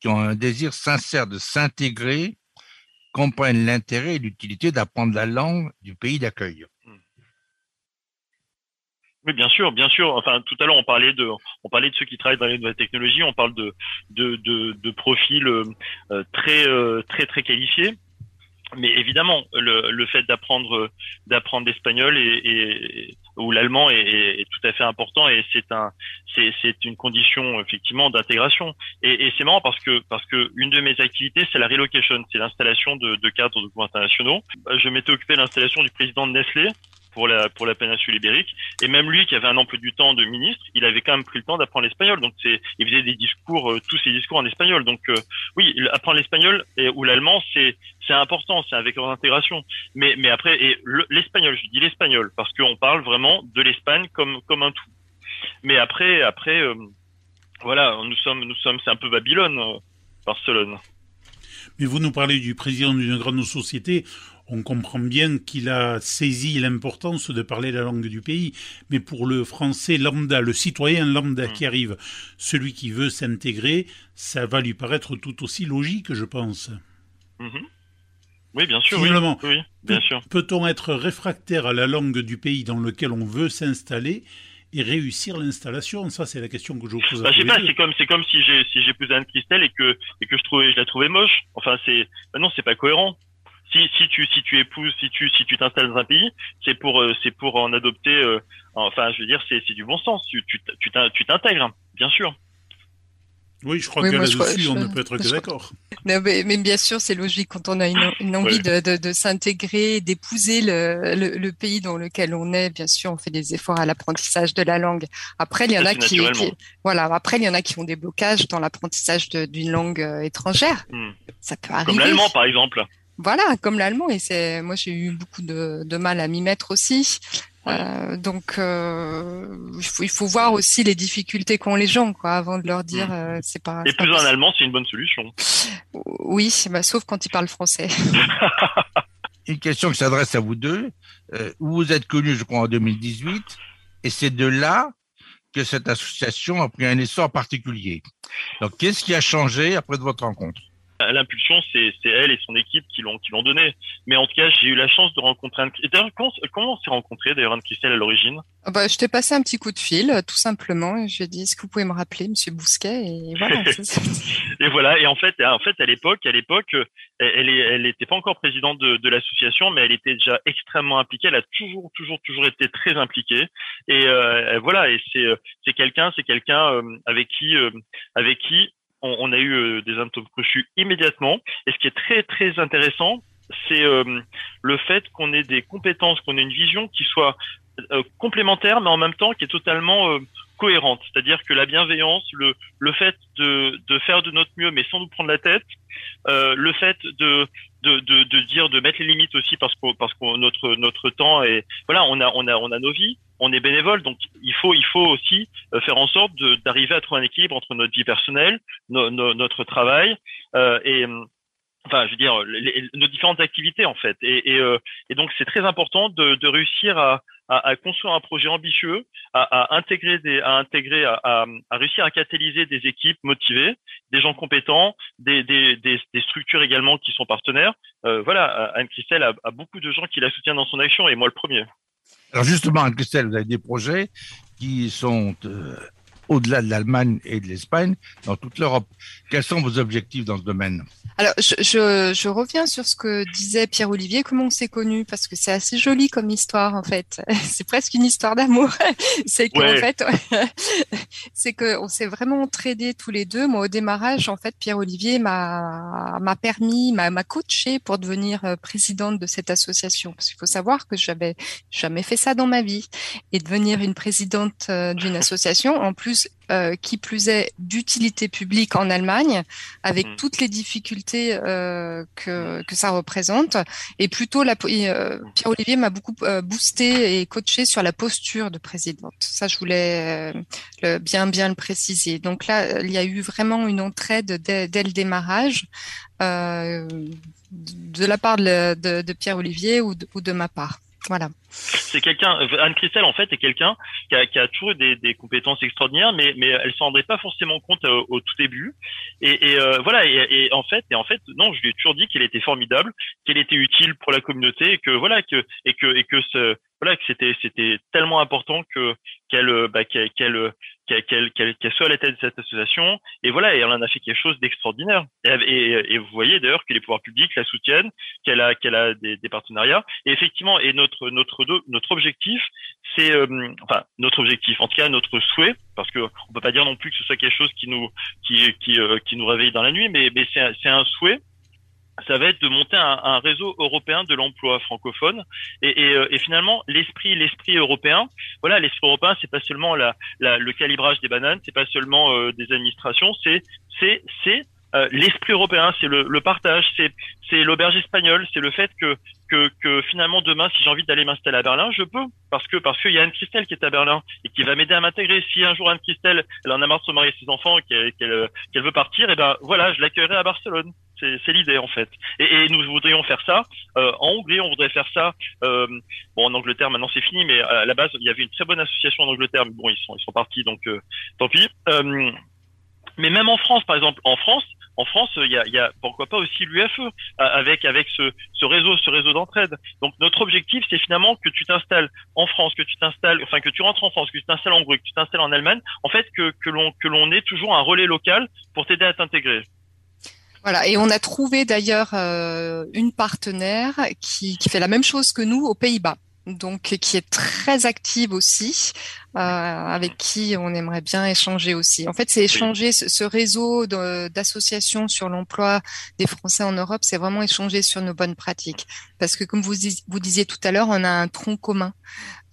qui ont un désir sincère de s'intégrer comprennent l'intérêt et l'utilité d'apprendre la langue du pays d'accueil? Oui, bien sûr, bien sûr. Enfin, tout à l'heure, on parlait de, on parlait de ceux qui travaillent dans les nouvelles technologies. On parle de, de, de, de profils euh, très, euh, très, très qualifiés. Mais évidemment, le, le fait d'apprendre, d'apprendre l'espagnol et, et, ou l'allemand est, est, tout à fait important et c'est un, c'est, c'est une condition effectivement d'intégration. Et, et c'est marrant parce que, parce que une de mes activités, c'est la relocation, c'est l'installation de, de cadres de internationaux. Je m'étais occupé de l'installation du président de Nestlé pour la pour la péninsule ibérique. Et même lui, qui avait un emploi du temps de ministre, il avait quand même pris le temps d'apprendre l'espagnol. Donc c'est, il faisait des discours, euh, tous ses discours en espagnol. Donc euh, oui, apprendre l'espagnol ou l'allemand, c'est c'est important, c'est un vecteur d'intégration. Mais mais après, et l'espagnol, je dis l'espagnol parce qu'on parle vraiment de l'Espagne comme comme un tout. Mais après après, euh, voilà, nous sommes nous sommes c'est un peu Babylone, Barcelone. Mais vous nous parlez du président d'une grande société on comprend bien qu'il a saisi l'importance de parler la langue du pays, mais pour le français lambda, le citoyen lambda qui mm. arrive, celui qui veut s'intégrer, ça va lui paraître tout aussi logique, je pense. Mm-hmm. Oui, bien sûr. oui, bien sûr. Peut-on être réfractaire à la langue du pays dans lequel on veut s'installer et réussir l'installation? Ça, c'est la question que je vous pose. Bah, pas, c'est comme c'est comme si j'ai si j'ai posé Anne Christelle et que et que je trouvais je la trouvais moche. Enfin, c'est bah non, c'est pas cohérent si, si tu si tu épouses, si tu si tu t'installes dans un pays, c'est pour euh, c'est pour en adopter. Euh, enfin, je veux dire, c'est c'est du bon sens. Tu tu tu t'intègres, bien sûr. Oui, je crois que là-dessus, on ne peut être que d'accord. Mais, mais, bien sûr, c'est logique quand on a une, une envie de, de, de s'intégrer, d'épouser le, le, le, pays dans lequel on est. Bien sûr, on fait des efforts à l'apprentissage de la langue. Après, il y en a qui, voilà. Après, il y en a qui ont des blocages dans l'apprentissage d'une langue euh, étrangère. Hmm. Ça peut arriver. Comme l'allemand, par exemple. Voilà, comme l'allemand. Et c'est, moi, j'ai eu beaucoup de, de mal à m'y mettre aussi. Euh, donc, euh, il, faut, il, faut, voir aussi les difficultés qu'ont les gens, quoi, avant de leur dire, mm. euh, c'est pas. Et plus en allemand, c'est une bonne solution. Oui, bah, sauf quand ils parlent français. une question qui s'adresse à vous deux. Euh, vous êtes connus, je crois, en 2018, et c'est de là que cette association a pris un essor particulier. Donc, qu'est-ce qui a changé après de votre rencontre? L'impulsion, c'est elle et son équipe qui l'ont qui l'ont donné. Mais en tout cas, j'ai eu la chance de rencontrer Anne. D'ailleurs, comment, comment on s'est rencontré d'ailleurs Anne Christelle à l'origine? Ah bah, je t'ai passé un petit coup de fil, tout simplement. Et je lui ai dit, est-ce que vous pouvez me rappeler, Monsieur Bousquet? Et voilà. et voilà. Et en fait, en fait, à l'époque, à l'époque, elle elle n'était pas encore présidente de, de l'association, mais elle était déjà extrêmement impliquée. Elle a toujours, toujours, toujours été très impliquée. Et euh, voilà. Et c'est c'est quelqu'un, c'est quelqu'un euh, avec qui, euh, avec qui on, a eu euh, des atomes crochus immédiatement. Et ce qui est très très intéressant, c'est euh, le fait qu'on ait des compétences, qu'on ait une vision qui soit euh, complémentaire, mais en même temps qui est totalement cohérente, c'est-à-dire que la bienveillance, le, le fait de, de faire de notre mieux, mais sans nous prendre la tête, le fait de, de, dire, de mettre les limites aussi parce que parce que notre notre temps est voilà, on a on a on a nos vies, on est bénévole, donc il faut il faut aussi euh, faire en sorte d'arriver à trouver un équilibre entre notre vie personnelle, notre travail euh, et enfin, je veux dire, nos différentes activités en fait. Et, euh, donc, c'est très important de réussir à, à, construire un projet ambitieux, à, intégrer, à intégrer, à, réussir à catalyser des équipes motivées, des gens compétents, des, structures également qui sont partenaires. Euh, voilà, Anne-Christelle a, a, beaucoup de gens qui la soutiennent dans son action, et moi le premier. Alors justement, Anne-Christelle, vous avez des projets qui sont euh, au-delà de l'Allemagne et de l'Espagne, dans toute l'Europe. Quels sont vos objectifs dans ce domaine? Alors, je, je, je, reviens sur ce que disait Pierre-Olivier, comment on s'est connus, parce que c'est assez joli comme histoire, en fait. C'est presque une histoire d'amour. c'est qu'en ouais. fait, c'est qu'on s'est vraiment entraidés tous les deux. Moi, au démarrage, en fait, Pierre-Olivier m'a, permis, m'a, m'a coaché pour devenir euh, présidente de cette association. Parce qu'il faut savoir que j'avais jamais fait ça dans ma vie. Et devenir une présidente euh, d'une association, en plus, euh, qui plus est d'utilité publique en Allemagne, avec mmh. toutes les difficultés euh, que, que ça représente. Et plutôt, la, euh, Pierre-Olivier m'a beaucoup boosté et coaché sur la posture de présidente. Ça, je voulais le, bien bien le préciser. Donc là, il y a eu vraiment une entraide dès, dès le démarrage. de la part de, de, de Pierre-Olivier ou, ou de ma part. Voilà. C'est quelqu'un, Anne Christelle en fait est quelqu'un qui a, qui a toujours des, des, compétences extraordinaires, mais mais elle s'en rendait pas forcément compte euh, au tout début. Et, et euh, voilà, et, et, en fait, et en fait, non, je lui ai toujours dit qu'elle était formidable, qu'elle était utile pour la communauté, et que voilà, que et que et que ce voilà que c'était c'était tellement important que qu'elle bah, qu'elle qu'elle qu'elle soit à la tête de cette association. Et voilà et elle en a fait quelque chose d'extraordinaire. Et, vous voyez d'ailleurs que les pouvoirs publics la soutiennent qu'elle a qu'elle a des, des, partenariats. Et effectivement et notre notre notre objectif c'est euh, enfin notre objectif en tout cas notre souhait parce que on peut pas dire non plus que ce soit quelque chose qui nous qui qui euh, qui nous réveille dans la nuit mais mais c'est c'est un souhait ça va être de monter un, réseau européen de l'emploi francophone. Et, et, euh, et finalement l'esprit l'esprit européen voilà l'esprit européen c'est pas seulement la, la, le calibrage des bananes c'est pas seulement euh, des administrations c'est c'est c'est euh, l'esprit européen, c'est le, le, partage, c'est c'est l'auberge espagnole, c'est le fait que, que finalement demain, si j'ai envie d'aller m'installer à Berlin, je peux parce que parce qu'il y a Anne Christelle qui est à Berlin et qui va m'aider à m'intégrer. Si un jour Anne Christelle, elle en a marre de se marier ses enfants, qu'elle qu'elle veut partir, et eh ben voilà, je l'accueillerai à Barcelone. C'est l'idée en fait. Et, nous voudrions faire ça euh, en Hongrie, on voudrait faire ça. Euh, bon, en Angleterre maintenant c'est fini, mais à la base il y avait une très bonne association en Angleterre, mais bon ils sont ils sont partis donc euh, tant pis. Mais même en France, par exemple, en France, en France, il y a, pourquoi pas aussi l'UFE avec avec ce, réseau, d'entraide. Donc notre objectif, c'est finalement que tu t'installes en France, que tu t'installes, enfin que tu rentres en France, que tu t'installes en Hongrie, que tu t'installes en Allemagne, en fait que l'on ait toujours un relais local pour t'aider à t'intégrer. Voilà, et on a trouvé d'ailleurs euh, une partenaire qui fait la même chose que nous aux Pays-Bas donc qui est très active aussi, euh, avec qui on aimerait bien échanger aussi. En fait, c'est échanger ce, ce réseau d'associations sur l'emploi des Français en Europe, c'est vraiment échanger sur nos bonnes pratiques. Parce que comme vous, vous disiez tout à l'heure, on a un tronc commun.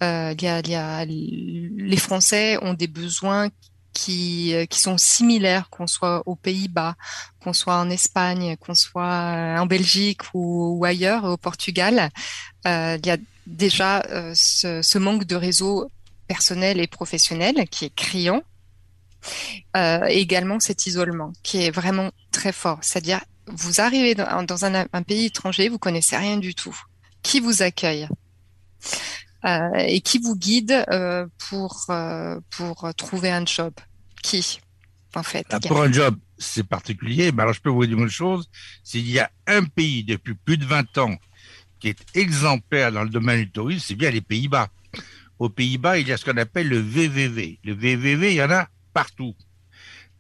Euh, il y a, y a, les Français ont des besoins qui, qui sont similaires, qu'on soit aux Pays-Bas, qu'on soit en Espagne, qu'on soit en Belgique ou, ou ailleurs, au Portugal. Euh, il y a déjà euh, ce, manque de réseau personnel et professionnel qui est criant. Euh, et également cet isolement qui est vraiment très fort. C'est-à-dire, vous arrivez dans, un, pays étranger, vous connaissez rien du tout. Qui vous accueille euh, et qui vous guide pour pour trouver un job? Qui, en fait? Ah, Pour un job, c'est particulier. Mais alors, je peux vous dire une chose s'il y a un pays depuis plus de 20 ans qui est exemplaire dans le domaine du tourisme, c'est bien les Pays-Bas. Aux Pays-Bas, il y a ce qu'on appelle le VVV. Le VVV, il y en a partout.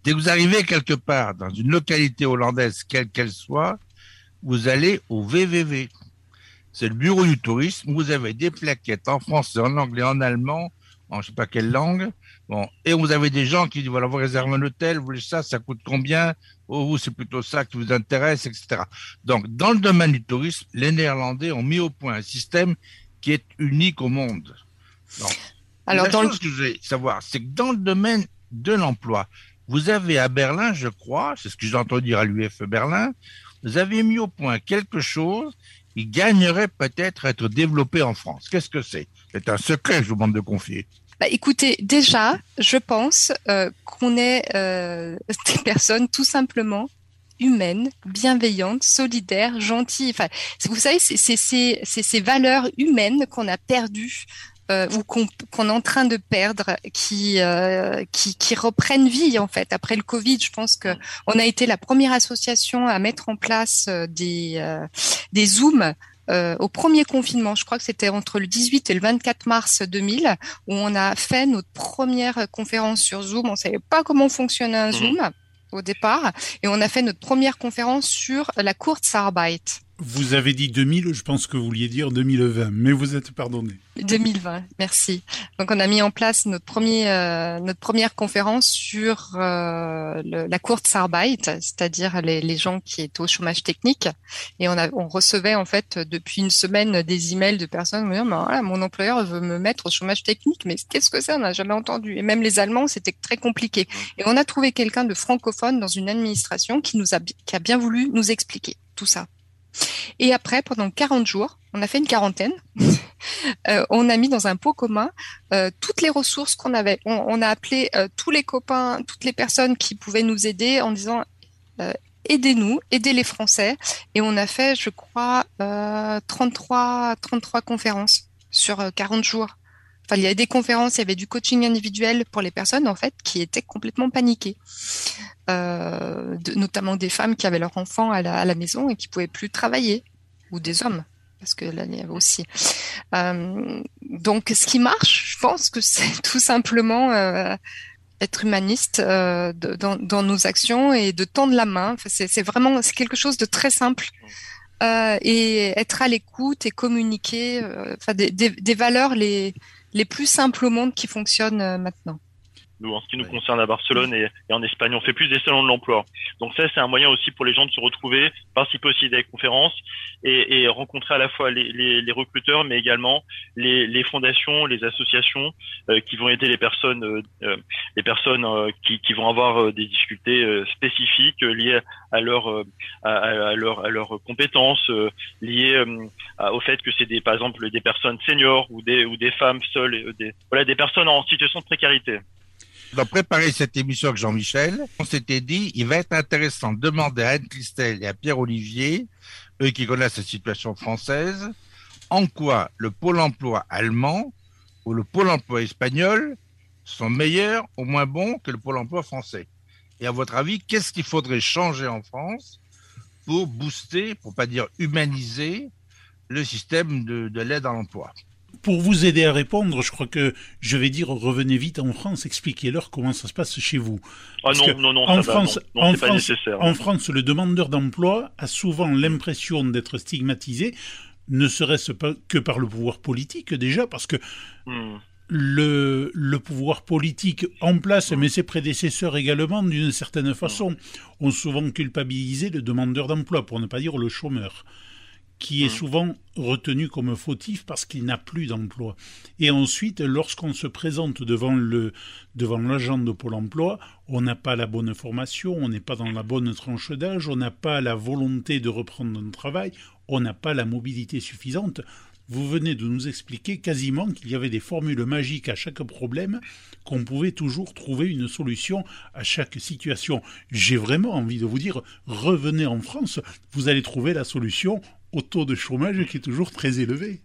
Dès que vous arrivez quelque part dans une localité hollandaise, quelle qu'elle soit, vous allez au VVV. C'est le bureau du tourisme. Vous avez des plaquettes en français, en anglais, en allemand, en je sais pas quelle langue. Bon, et vous avez des gens qui disent voilà, vous réservez un hôtel, vous voulez ça, ça coûte combien? Oh, vous, c'est plutôt ça qui vous intéresse, etc. Donc, dans le domaine du tourisme, les Néerlandais ont mis au point un système qui est unique au monde. Donc, Alors, dans ce que je voulais savoir, c'est que dans le domaine de l'emploi, vous avez à Berlin, je crois, c'est ce que j'ai entendu dire à l'UF Berlin, vous avez mis au point quelque chose qui gagnerait peut-être à être développé en France. Qu'est-ce que c'est? C'est un secret que je vous demande de confier. Bah, écoutez, déjà, je pense euh, qu'on est euh, des personnes tout simplement humaines, bienveillantes, solidaires, gentilles. Enfin, vous savez, c'est ces valeurs humaines qu'on a perdues euh, ou qu'on est en train de perdre, qui, euh, qui, qui reprennent vie en fait après le Covid. Je pense que on a été la première association à mettre en place euh, des des zooms euh, au premier confinement, je crois que c'était entre le 18 et le 24 mars 2000, où on a fait notre première conférence sur Zoom. On savait pas comment fonctionnait un mmh. Zoom au départ, et on a fait notre première conférence sur la Kurzarbeit. Vous avez dit 2000, je pense que vous vouliez dire 2020, mais vous êtes pardonné. 2020, merci. Donc on a mis en place notre euh, première conférence sur euh, la Kurzarbeit, c'est-à-dire les, gens qui étaient au chômage technique, et on, recevait en fait depuis une semaine des emails de personnes me disant mon employeur veut me mettre au chômage technique, mais qu'est-ce que c'est On n'a jamais entendu. Et même les Allemands, c'était très compliqué. Et on a trouvé quelqu'un de francophone dans une administration qui nous qui a bien voulu nous expliquer tout ça. Et après, pendant 40 jours, on a fait une quarantaine. euh, on a mis dans un pot commun euh, toutes les ressources qu'on avait. On, a appelé euh, tous les copains, toutes les personnes qui pouvaient nous aider en disant aidez-nous, aidez les Français. Et on a fait, je crois, 33, 33 conférences sur 40 jours. Il y avait des conférences, il y avait du coaching individuel pour les personnes en fait qui étaient complètement paniquées. Euh, notamment des femmes qui avaient leurs enfants à la, maison et qui pouvaient plus travailler, ou des hommes, parce que là il y avait aussi. Euh, donc, ce qui marche, je pense que c'est tout simplement euh, être humaniste dans, nos actions et de tendre la main. c'est vraiment c'est quelque chose de très simple. et être à l'écoute et communiquer, des, des, valeurs les, les plus simples au monde qui fonctionnent maintenant. Nous, en ce qui nous concerne à Barcelone et, en Espagne, on fait plus des salons de l'emploi. Donc ça, c'est un moyen aussi pour les gens de se retrouver, participer aussi à des conférences et, et rencontrer à la fois les, les, les recruteurs, mais également les, les, fondations, les associations euh, qui vont aider les personnes, euh, euh les personnes euh, qui, qui, vont avoir des difficultés spécifiques liées à leur à, à, leur à leurs compétences, liées au fait que c'est des par exemple des personnes seniors ou des ou des femmes seules, des voilà des personnes en situation de précarité. Dans préparer cette émission avec Jean-Michel, on s'était dit, il va être intéressant de demander à Anne-Christelle et à Pierre-Olivier, eux qui connaissent la situation française, en quoi le pôle emploi allemand ou le pôle emploi espagnol sont meilleurs ou moins bons que le pôle emploi français. Et à votre avis, qu'est-ce qu'il faudrait changer en France pour booster, pour pas dire humaniser, le système de l'aide à l'emploi? Pour vous aider à répondre, je crois que je vais dire revenez vite en France, expliquez-leur comment ça se passe chez vous. Ah non, non, non, en France, en, France en France, le demandeur d'emploi a souvent l'impression d'être stigmatisé, ne serait-ce pas que par le pouvoir politique déjà, parce que hmm. le, le pouvoir politique en place, mais ses prédécesseurs également, d'une certaine façon, ont souvent culpabilisé le demandeur d'emploi, pour ne pas dire le chômeur qui est mmh. souvent retenu comme fautif parce qu'il n'a plus d'emploi. Et ensuite, lorsqu'on se présente devant le devant l'agent de Pôle Emploi, on n'a pas la bonne formation, on n'est pas dans la bonne tranche d'âge, on n'a pas la volonté de reprendre un travail, on n'a pas la mobilité suffisante. Vous venez de nous expliquer quasiment qu'il y avait des formules magiques à chaque problème, qu'on pouvait toujours trouver une solution à chaque situation. J'ai vraiment envie de vous dire, revenez en France, vous allez trouver la solution au taux de chômage qui est toujours très élevé.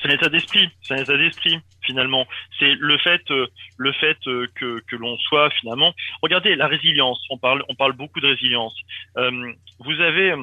C'est un état d'esprit, c'est un état d'esprit finalement. C'est le fait, euh, le fait euh, que, que l'on soit finalement. Regardez la résilience. On parle, on parle beaucoup de résilience. Euh, vous avez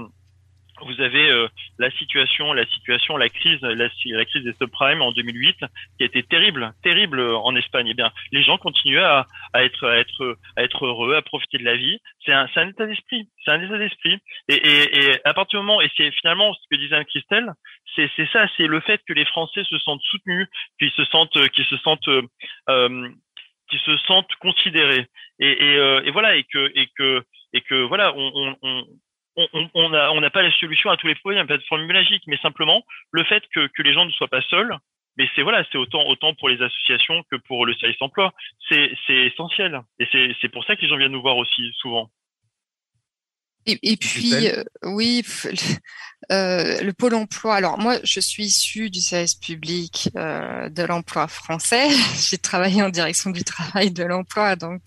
vous avez euh, la situation, la situation, la crise, la, crise des subprimes en 2008 qui a été terrible, terrible en Espagne. Eh bien, les gens continuaient à, à être, à être, à être heureux, à profiter de la vie. C'est un, un état d'esprit, c'est un état d'esprit. Et, et, et, à partir du moment, et c'est finalement ce que disait Christelle, c'est, ça, c'est le fait que les Français se sentent soutenus, qu'ils se sentent, qu'ils se sentent, euh, qu'ils se sentent considérés. Et, et, euh, et voilà, et que, et que, et que voilà, on, on, on n'a on pas la solution à tous les problèmes, pas de formule magique, mais simplement le fait que, que les gens ne soient pas seuls, mais c'est voilà, c'est autant autant pour les associations que pour le service emploi. C'est c'est essentiel et c'est c'est pour ça que les gens viennent nous voir aussi souvent. Et, puis, euh, oui, euh, le pôle emploi. Alors moi, je suis issue du service public euh, de l'emploi français. J'ai travaillé en direction du travail de l'emploi, donc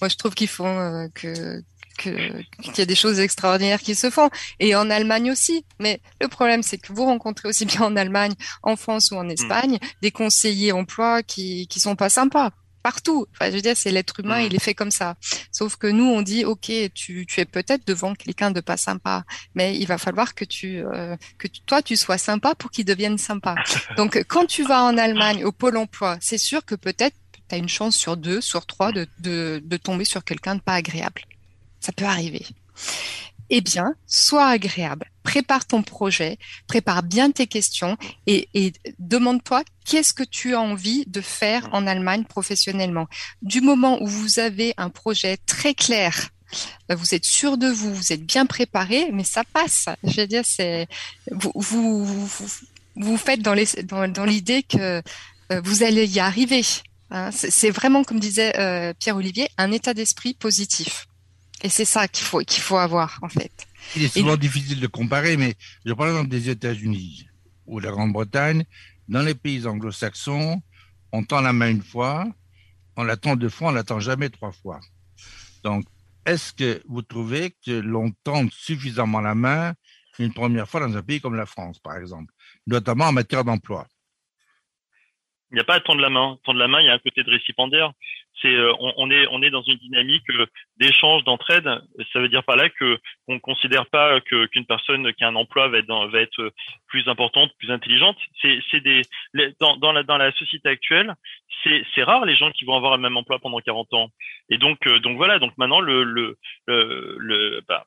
moi je trouve qu'ils font que qu'il y a des choses extraordinaires qui se font et en Allemagne aussi. Mais le problème, c'est que vous rencontrez aussi bien en Allemagne, en France ou en mmh. Espagne des conseillers emploi qui qui sont pas sympas partout. Enfin, je veux dire, c'est l'être humain, il est fait comme ça. Sauf que nous, on dit, ok, tu, tu es peut-être devant quelqu'un de pas sympa, mais il va falloir que tu, euh, que toi, tu sois sympa pour qu'il devienne sympa. Donc, quand tu vas en Allemagne au pôle emploi, c'est sûr que peut-être tu as une chance sur deux, sur trois de, de, de tomber sur quelqu'un de pas agréable. Ça peut arriver eh bien, sois agréable. Prépare ton projet, prépare bien tes questions et, demande-toi qu'est-ce que tu as envie de faire en Allemagne professionnellement. Du moment où vous avez un projet très clair, euh, vous êtes sûr de vous, vous êtes bien préparé, mais ça passe. Je veux dire, c'est vous vous, faites dans l'idée que euh, vous allez y arriver. Hein. C'est vraiment, comme disait euh, Pierre-Olivier, un état d'esprit positif. Et c'est ça qu'il faut, qu'il faut avoir, en fait. Il est souvent difficile de comparer, mais je prends l'exemple des États-Unis ou la Grande-Bretagne. Dans les pays anglo-saxons, on tend la main une fois, on l'attend deux fois, on l'attend jamais trois fois. Donc, est-ce que vous trouvez que l'on tente suffisamment la main une première fois dans un pays comme la France, par exemple, notamment en matière d'emploi? Il n'y a pas à tendre la main. Tendre la main, il y a un côté de récipiendaire. Euh, on, est, dans une dynamique euh, d'échange, d'entraide. Ça veut dire par là que on considère pas que qu'une personne qui a un emploi va être plus importante, plus intelligente. C'est, dans, la société actuelle, c'est rare les gens qui vont avoir le même emploi pendant 40 ans. Et donc euh, donc voilà. Donc maintenant le bah,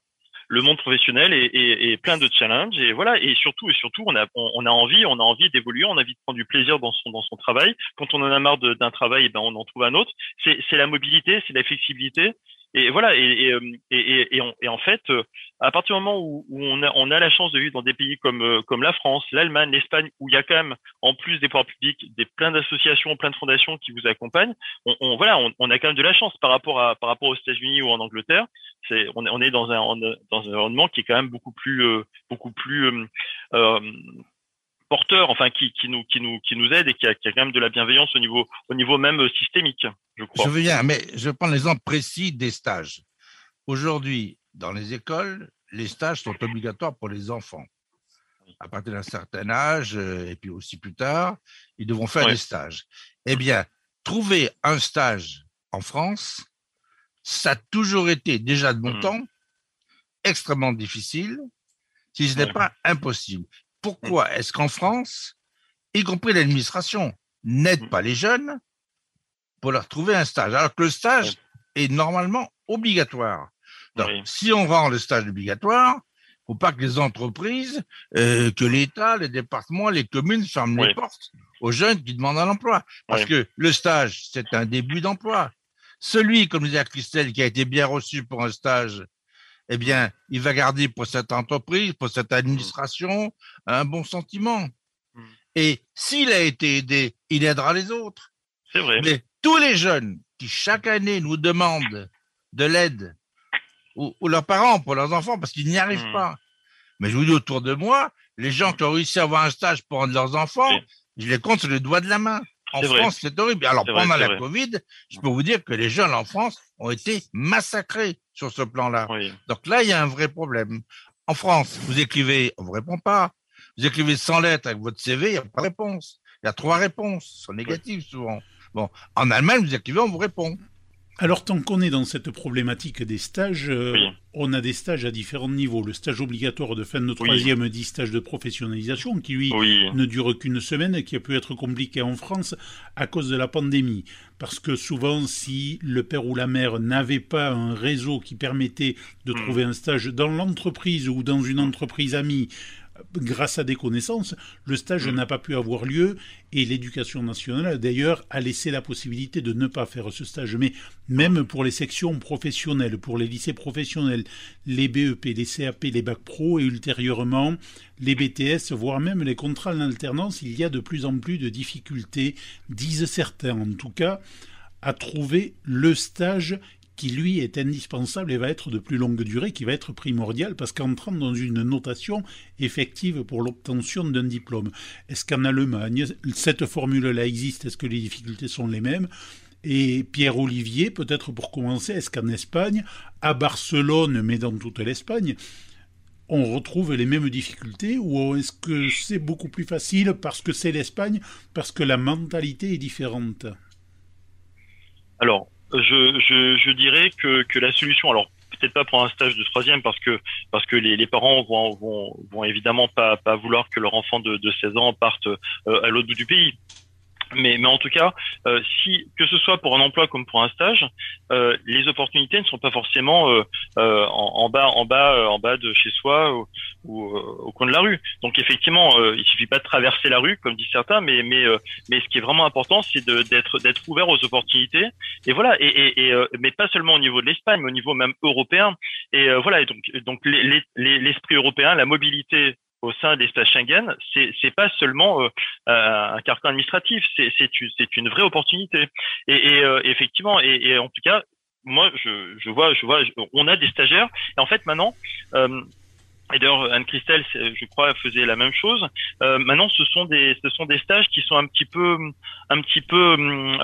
le monde professionnel est, plein de challenges. Et voilà et surtout et surtout on a on, a envie on a envie d'évoluer on a envie de prendre du plaisir dans son dans son travail. Quand on en a marre d'un travail eh ben on en trouve un autre. C'est la mobilité c'est la flexibilité et voilà, et, et, et, et, en fait, euh, à partir du moment où, on, a, on a la chance de vivre dans des pays comme, euh, comme la France, l'Allemagne, l'Espagne, où il y a quand même, en plus des pouvoirs publics, des plein d'associations, plein de fondations qui vous accompagnent, on, on voilà, on, a quand même de la chance par rapport à par rapport aux États-Unis ou en Angleterre. C'est on, on est dans un dans un environnement qui est quand même beaucoup plus euh, beaucoup plus euh, porteur, enfin qui, qui nous qui nous qui nous aide et qui a, qui a quand même de la bienveillance au niveau au niveau même systémique, je crois. Je veux bien, mais je prends l'exemple précis des stages. Aujourd'hui, dans les écoles, les stages sont obligatoires pour les enfants. À partir d'un certain âge, euh, et puis aussi plus tard, ils devront faire des stages. Eh bien, trouver un stage en France, ça a toujours été, déjà de bon mmh. temps, extrêmement difficile, si ce n'est pas impossible. Pourquoi mm. est-ce qu'en France, y compris l'administration, n'aide mm. pas les jeunes pour leur trouver un stage, alors que le stage est normalement obligatoire? Donc, si on rend le stage obligatoire, faut pas que les entreprises, euh, que l'État, les départements, les communes ferment les portes aux jeunes qui demandent un emploi. Parce que le stage, c'est un début d'emploi. Celui, comme disait Christelle, qui a été bien reçu pour un stage, eh bien, il va garder pour cette entreprise, pour cette administration, un bon sentiment. Hmm. Et s'il a été aidé, il aidera les autres. C'est vrai. Mais tous les jeunes qui chaque année nous demandent de l'aide, ou, leurs parents pour leurs enfants, parce qu'ils n'y arrivent hmm. pas. Mais je vous dis autour de moi, les gens qui ont réussi à avoir un stage pour rendre leurs enfants, je les compte sur les doigts de la main. En France, c'est horrible. Alors, pendant la Covid, je peux vous dire que les jeunes en France ont été massacrés sur ce plan-là. Donc là, il y a un vrai problème. En France, vous écrivez, on vous répond pas. Vous écrivez 100 lettres avec votre CV, il n'y a pas de réponse. Il y a trois réponses, sont négatives souvent. Bon, en Allemagne, vous écrivez, on vous répond. Alors, tant qu'on est dans cette problématique des stages, euh, on a des stages à différents niveaux. Le stage obligatoire de fin de troisième dit stage de professionnalisation, qui lui ne dure qu'une semaine et qui a pu être compliqué en France à cause de la pandémie. Parce que souvent, si le père ou la mère n'avait pas un réseau qui permettait de hmm. trouver un stage dans l'entreprise ou dans une entreprise amie, grâce à des connaissances, le stage n'a pas pu avoir lieu et l'éducation nationale, d'ailleurs, a laissé la possibilité de ne pas faire ce stage. Mais même pour les sections professionnelles, pour les lycées professionnels, les BEP, les CAP, les bacs pro et ultérieurement les BTS, voire même les contrats en alternance, il y a de plus en plus de difficultés, disent certains en tout cas, à trouver le stage qui lui est indispensable et va être de plus longue durée, qui va être primordial parce qu'entrant dans une notation effective pour l'obtention d'un diplôme. Est-ce qu'en Allemagne, cette formule-là existe? Est-ce que les difficultés sont les mêmes? Et Pierre-Olivier, peut-être pour commencer, est-ce qu'en Espagne, à Barcelone, mais dans toute l'Espagne, on retrouve les mêmes difficultés ou est-ce que c'est beaucoup plus facile parce que c'est l'Espagne, parce que la mentalité est différente? Alors, je, dirais que, la solution, alors peut-être pas pour un stage de troisième parce que parce que les, parents vont, vont, évidemment pas, pas vouloir que leur enfant de, de 16 ans parte euh, à l'autre bout du pays mais, mais en tout cas, euh, si que ce soit pour un emploi comme pour un stage, euh, les opportunités ne sont pas forcément euh, euh en, en, bas, en bas, euh, en bas de chez soi ou, ou au coin de la rue. Donc effectivement, il suffit pas de traverser la rue comme disent certains, mais mais mais ce qui est vraiment important, c'est d'être d'être ouvert aux opportunités. Et voilà, et, et, et mais pas seulement au niveau de l'Espagne, mais au niveau même européen. Et voilà, et donc donc l'esprit européen, la mobilité au sein des stages Schengen, c'est c'est pas seulement euh, euh, un carcan administratif, c'est une vraie opportunité. Et, euh, effectivement, et, et, en tout cas, moi je je vois je vois on a des stagiaires et en fait maintenant. Et d'ailleurs, Anne-Christelle, je crois, faisait la même chose. maintenant, ce sont des, ce sont des stages qui sont un petit peu, un petit peu,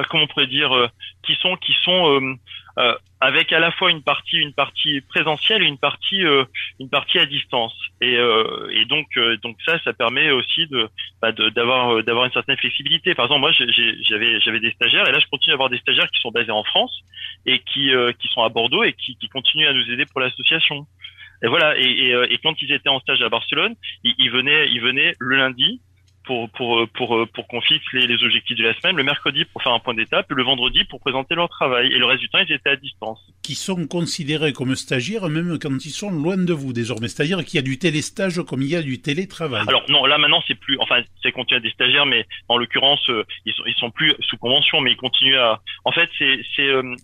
comment on pourrait dire, qui sont, qui sont euh, avec à la fois une partie une partie présentielle et une partie euh, une partie à distance. Et, euh, et donc donc ça ça permet aussi de bah, d'avoir d'avoir une certaine flexibilité. Par exemple moi j'avais j'avais des stagiaires et là je continue à avoir des stagiaires qui sont basés en France et qui qui sont à Bordeaux et qui, qui continuent à nous aider pour l'association et voilà et, et, et, quand ils étaient en stage à Barcelone ils, ils venaient ils venaient le lundi pour, pour, pour, pour qu'on fixe les, les, objectifs de la semaine, le mercredi pour faire un point d'étape le vendredi pour présenter leur travail. Et le reste du temps, ils étaient à distance. Qui sont considérés comme stagiaires même quand ils sont loin de vous désormais. C'est-à-dire qu'il y a du téléstage comme il y a du télétravail. Alors non, là maintenant c'est plus, enfin c'est y a des stagiaires, mais en l'occurrence euh, ils sont ils sont plus sous convention, mais ils continuent à. En fait c'est c'est euh,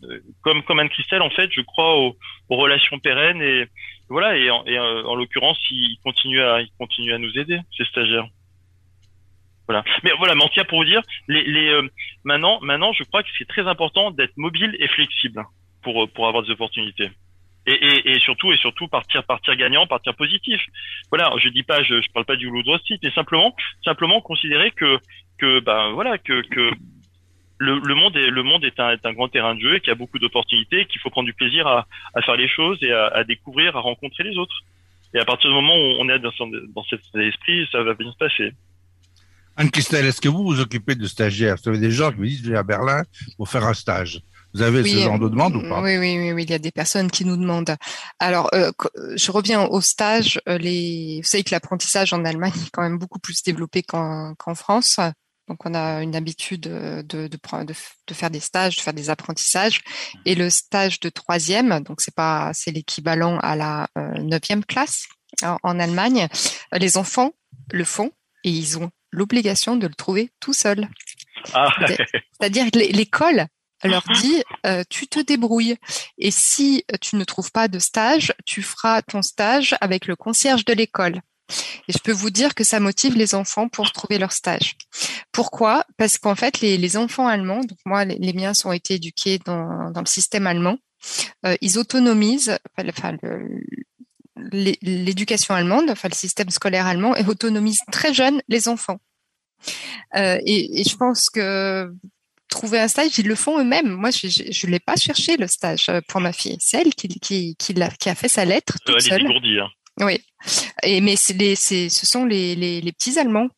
comme comme Anne Christelle en fait, je crois aux, aux relations pérennes et voilà et en, euh, en l'occurrence ils continuent à ils continuent à nous aider ces stagiaires. Voilà. Mais voilà, mais pour vous dire, les, les euh, maintenant, maintenant, je crois que c'est très important d'être mobile et flexible pour euh, pour avoir des opportunités. Et, et, et, surtout et surtout partir partir gagnant, partir positif. Voilà, je dis pas, je, je parle pas du de site, mais simplement simplement considérer que que ben voilà que que le, le, monde est le monde est un, est un grand terrain de jeu et qu'il y a beaucoup d'opportunités, qu'il faut prendre du plaisir à, à faire les choses et à, à, découvrir, à rencontrer les autres. Et à partir du moment où on est dans, dans cet esprit, ça va bien se passer. Anne-Christelle, est-ce que vous vous occupez de stagiaires? Vous avez des gens qui vous disent, je vais à Berlin pour faire un stage. Vous avez ce genre de demande ou pas? oui, oui, oui, oui, il y a des personnes qui nous demandent. Alors, euh, je reviens au stage. Euh, les... Vous savez que l'apprentissage en Allemagne est quand même beaucoup plus développé qu'en France. Donc, on a une habitude de, de, de, de, faire des stages, de faire des apprentissages. Et le stage de troisième, donc c'est pas, c'est l'équivalent à la euh, neuvième classe en, en Allemagne. Les enfants le font et ils ont l'obligation de le trouver tout seul. Ah. C'est-à-dire que l'école leur dit euh, tu te débrouilles et si tu ne trouves pas de stage, tu feras ton stage avec le concierge de l'école. Et je peux vous dire que ça motive les enfants pour trouver leur stage. Pourquoi? Parce qu'en fait, les, enfants allemands, donc moi, les, miens ont été éduqués dans, le système allemand, euh, ils autonomisent, enfin, l'éducation allemande, enfin le système scolaire allemand, et autonomise très jeune les enfants. Euh, et, je pense que trouver un stage, ils le font eux-mêmes. Moi, je ne l'ai pas cherché le stage euh, pour ma fille. C'est elle qui, qui, qui, a, qui a fait sa lettre toute seule. Hein. Oui. Et mais c'est les, ce sont les, les, les petits Allemands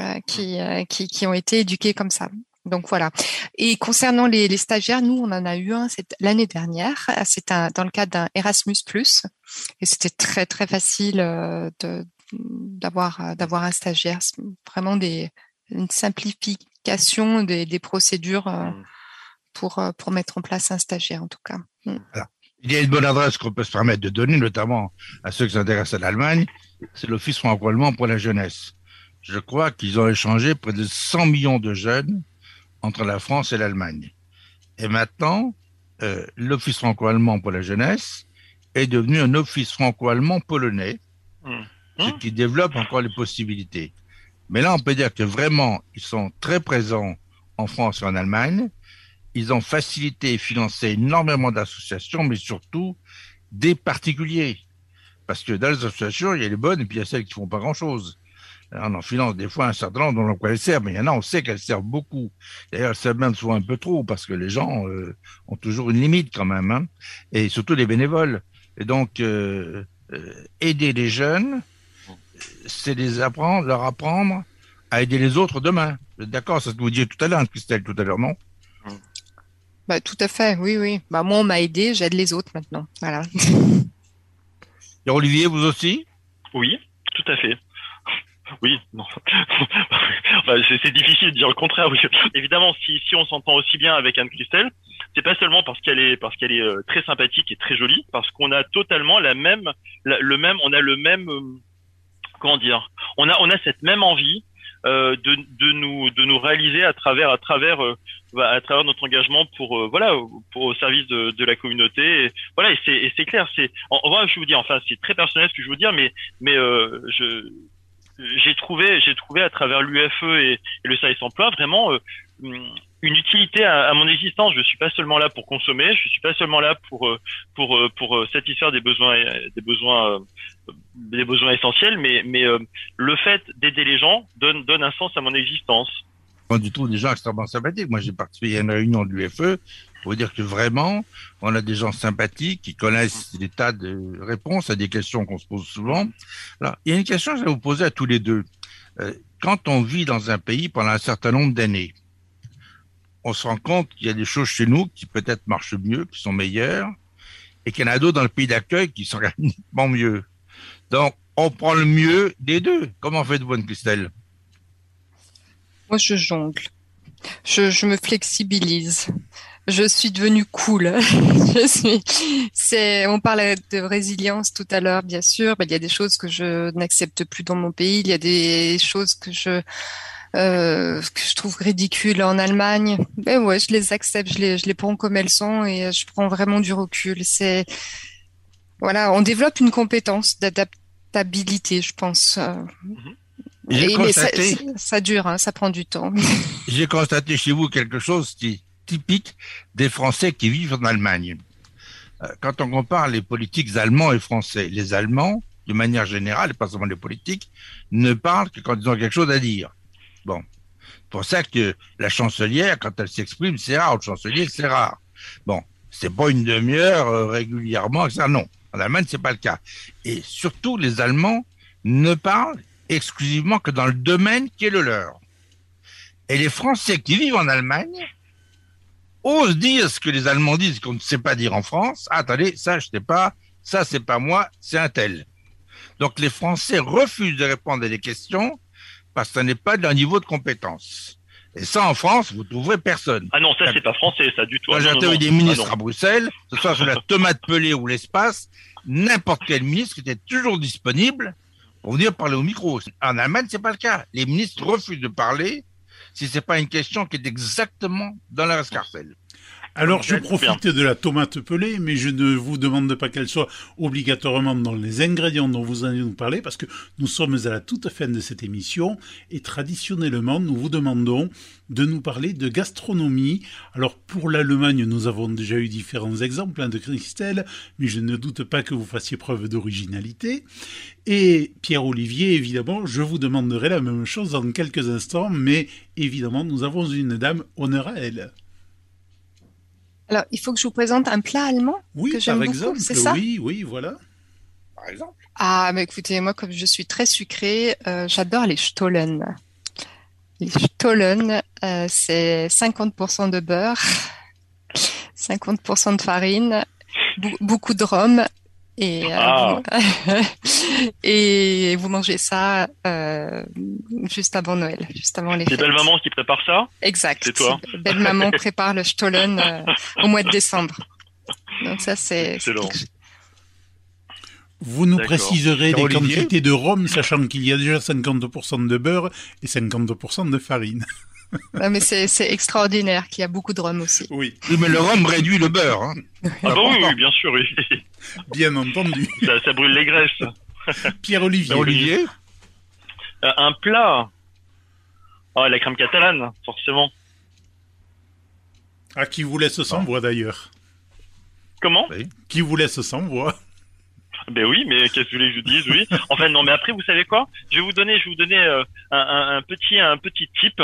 euh, qui, euh, qui, qui ont été éduqués comme ça. Donc voilà. Et concernant les, les stagiaires, nous, on en a eu un l'année dernière. C'était dans le cadre d'un Erasmus+. Et c'était très, très facile euh, de d'avoir d'avoir un stagiaire. Vraiment des, une simplification des, des procédures euh, mmh. pour, euh, pour mettre en place un stagiaire, en tout cas. Mmh. Il y a une bonne adresse qu'on peut se permettre de donner, notamment à ceux qui s'intéressent à l'Allemagne. c'est l'Office franco-allemand pour la jeunesse. Je crois qu'ils ont échangé près de 100 millions de jeunes entre la France et l'Allemagne. Et maintenant, euh, l'Office franco-allemand pour la jeunesse est devenu un Office franco-allemand polonais, Mmh. ce qui développe encore les possibilités. Mais là, on peut dire que vraiment, ils sont très présents en France et en Allemagne. Ils ont facilité et financé énormément d'associations, mais surtout des particuliers. Parce que dans les associations, il y a les bonnes et puis il y a celles qui font pas grand-chose. On en finance des fois un certain nombre dont on quoi elles servent, mais il y en a, on sait qu'elles servent beaucoup. D'ailleurs, elles servent même souvent un peu trop parce que les gens euh, ont toujours une limite quand même, hein, et surtout les bénévoles. Et donc, euh, euh, aider les jeunes, c'est les apprendre, leur apprendre à aider les autres demain. D'accord, c'est ce que vous disiez tout à l'heure, Christelle, tout à l'heure, non? Bah, tout à fait, oui, oui. Bah, moi, on m'a aidé, j'aide les autres maintenant. Voilà. Et Olivier, vous aussi? Oui, tout à fait. Oui, non. Enfin, c'est c'est difficile de dire le contraire. Oui. Évidemment, si, si on s'entend aussi bien avec Anne-Christelle, c'est pas seulement parce qu'elle est parce qu'elle est euh, très sympathique et très jolie, parce qu'on a totalement la même la- le même on a le même euh, comment dire? On a on a cette même envie euh, de de nous de nous réaliser à travers à travers euh, bah, à travers notre engagement pour euh, voilà pour au service de, de la communauté. Et, voilà et c'est et c'est clair c'est en, en je vous dis enfin c'est très personnel ce que je veux dire mais mais euh, je j'ai trouvé j'ai trouvé à travers l'UFE et, et le service emploi vraiment euh, une utilité à, à mon existence. Je suis pas seulement là pour consommer, je suis pas seulement là pour euh, pour euh, pour euh, satisfaire des besoins des besoins des besoins essentiels, mais mais le fait d'aider les gens donne donne un sens à mon existence. Pas du tout des gens extrêmement sympathiques. Moi, j'ai participé à une réunion de l'UFE pour dire que vraiment, on a des gens sympathiques qui connaissent des tas de réponses à des questions qu'on se pose souvent. Alors, il y a une question que je vais vous poser à tous les deux. Quand on vit dans un pays pendant un certain nombre d'années, on se rend compte qu'il y a des choses chez nous qui peut-être marchent mieux, qui sont meilleures, et qu'il y en a d'autres dans le pays d'accueil qui sont nettement mieux. Donc, on prend le mieux des deux. Comment faites-vous, Anne-Christelle? Moi, je jongle. Je, je me flexibilise. Je suis devenue cool. je suis. C'est. On parlait de résilience tout à l'heure, bien sûr. Ben, il y a des choses que je n'accepte plus dans mon pays. Il y a des choses que je euh, que je trouve ridicules en Allemagne. Ben ouais, je les accepte. Je les je les prends comme elles sont et je prends vraiment du recul. C'est voilà, on développe une compétence d'adaptabilité, je pense. Euh, et- mais ça, constaté- ça- ça dure, hein, ça prend du temps. J'ai constaté chez vous quelque chose qui est typique des Français qui vivent en Allemagne. Euh, Quand on compare les politiques allemands et français, les Allemands, de manière générale, et pas seulement les politiques, ne parlent que quand ils ont quelque chose à dire. Bon. C'est pour ça que la chancelière, quand elle s'exprime, c'est rare. Le chancelier, c'est rare. Bon. C'est pas une demi-heure euh, régulièrement, ça, non. En Allemagne, c'est pas le cas. Et surtout, les Allemands ne parlent exclusivement que dans le domaine qui est le leur. Et les Français qui vivent en Allemagne osent dire ce que les Allemands disent qu'on ne sait pas dire en France. Ah, attendez, ça, je sais pas. Ça, c'est pas moi, c'est un tel. Donc, les Français refusent de répondre à des questions parce que ça n'est pas leur niveau de compétence. Et ça, en France, vous trouverez personne. Ah non, ça c'est pas français, ça du tout. Quand non. des ministres Ah non. à Bruxelles, que ce soit sur la tomate pelée ou l'espace, n'importe quel ministre était toujours disponible pour venir parler au micro. En Allemagne, c'est pas le cas. Les ministres refusent de parler si c'est pas une question qui est exactement dans leur escarcelle. Alors, je profite de la tomate pelée, mais je ne vous demande pas qu'elle soit obligatoirement dans les ingrédients dont vous allez nous parler, parce que nous sommes à la toute fin de cette émission, et traditionnellement, nous vous demandons de nous parler de gastronomie. Alors, pour l'Allemagne, nous avons déjà eu différents exemples hein, de Christelle, mais je ne doute pas que vous fassiez preuve d'originalité. Et Pierre-Olivier, évidemment, je vous demanderai la même chose dans quelques instants, mais évidemment, nous avons une dame, honneur à elle. Alors, il faut que je vous présente un plat allemand Oui, que j'aime par beaucoup, exemple. c'est ça? Oui, oui, voilà. Par exemple. Ah, mais écoutez, moi, comme je suis très sucrée, euh, j'adore les Stollen. Les Stollen, euh, c'est 50% de beurre, 50% de farine, beaucoup de rhum. Et, euh, Ah. et vous mangez ça euh, juste avant Noël, juste avant les C'est belle maman qui prépare ça? Exact. C'est toi? Belle maman prépare le Stollen euh, au mois de décembre. Donc ça, c'est c'est Excellent. Vous nous préciserez Olivier? quantités de rhum, sachant qu'il y a déjà 50% de beurre et 50% de farine. Ah, mais c'est c'est extraordinaire qu'il y a beaucoup de rhum aussi. Oui, Oui, mais le rhum réduit le beurre. Hein. Ah bah oui, oui, bien sûr, oui. bien entendu. ça, ça brûle les graisses. Pierre-Olivier. Pierre Olivier Euh, un plat. Ah, la crème catalane, forcément. Ah, qui vous laisse sans voix d'ailleurs. Comment Qui vous laisse sans voix. Ben oui, mais qu'est-ce que vous voulez que je vous dise Oui. Enfin non, mais après, vous savez quoi? Je vais vous donner, je vais vous donner euh, un, un- un petit, un petit tip.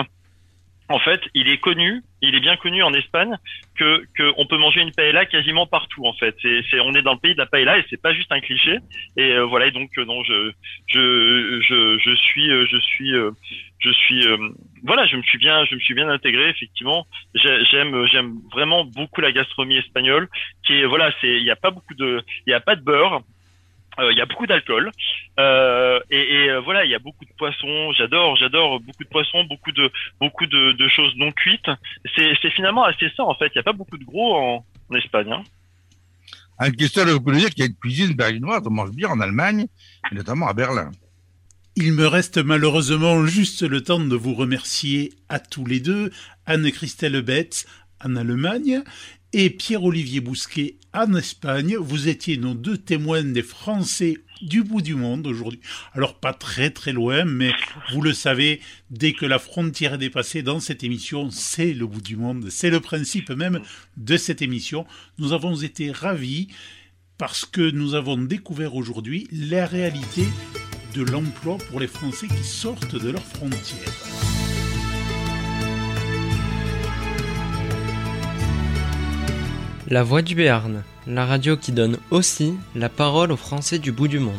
En fait, il est connu, il est bien connu en Espagne que que on peut manger une paella quasiment partout. En fait, c'est, on est dans le pays de la paella et c'est pas juste un cliché. Et euh, voilà, et donc euh, non, je je je je suis euh, je suis euh, je suis voilà, je me suis bien je me suis bien intégré effectivement. J'ai- J'aime j'aime vraiment beaucoup la gastronomie espagnole qui est voilà, c'est il y a pas beaucoup de il y a pas de beurre. Euh, Il y a beaucoup d'alcool euh, et, et, euh, voilà, il y a beaucoup de poissons. J'adore, j'adore beaucoup de poissons, beaucoup de beaucoup de, de choses non cuites. C'est c'est finalement assez ça en fait. Il y a pas beaucoup de gros en, en Espagne. Hein. Un question, je peux dire qu'il y a une cuisine berlinoise, on mange bien en Allemagne, et notamment à Berlin. Il me reste malheureusement juste le temps de vous remercier à tous les deux, Anne-Christelle Betz en Allemagne et Pierre-Olivier Bousquet en Espagne. Vous étiez nos deux témoins des Français du bout du monde aujourd'hui. Alors pas très très loin, mais vous le savez, dès que la frontière est dépassée dans cette émission, c'est le bout du monde. C'est le principe même de cette émission. Nous avons été ravis parce que nous avons découvert aujourd'hui la réalité de l'emploi pour les Français qui sortent de leurs frontières. La Voix du Béarn, la radio qui donne aussi la parole aux Français du bout du monde.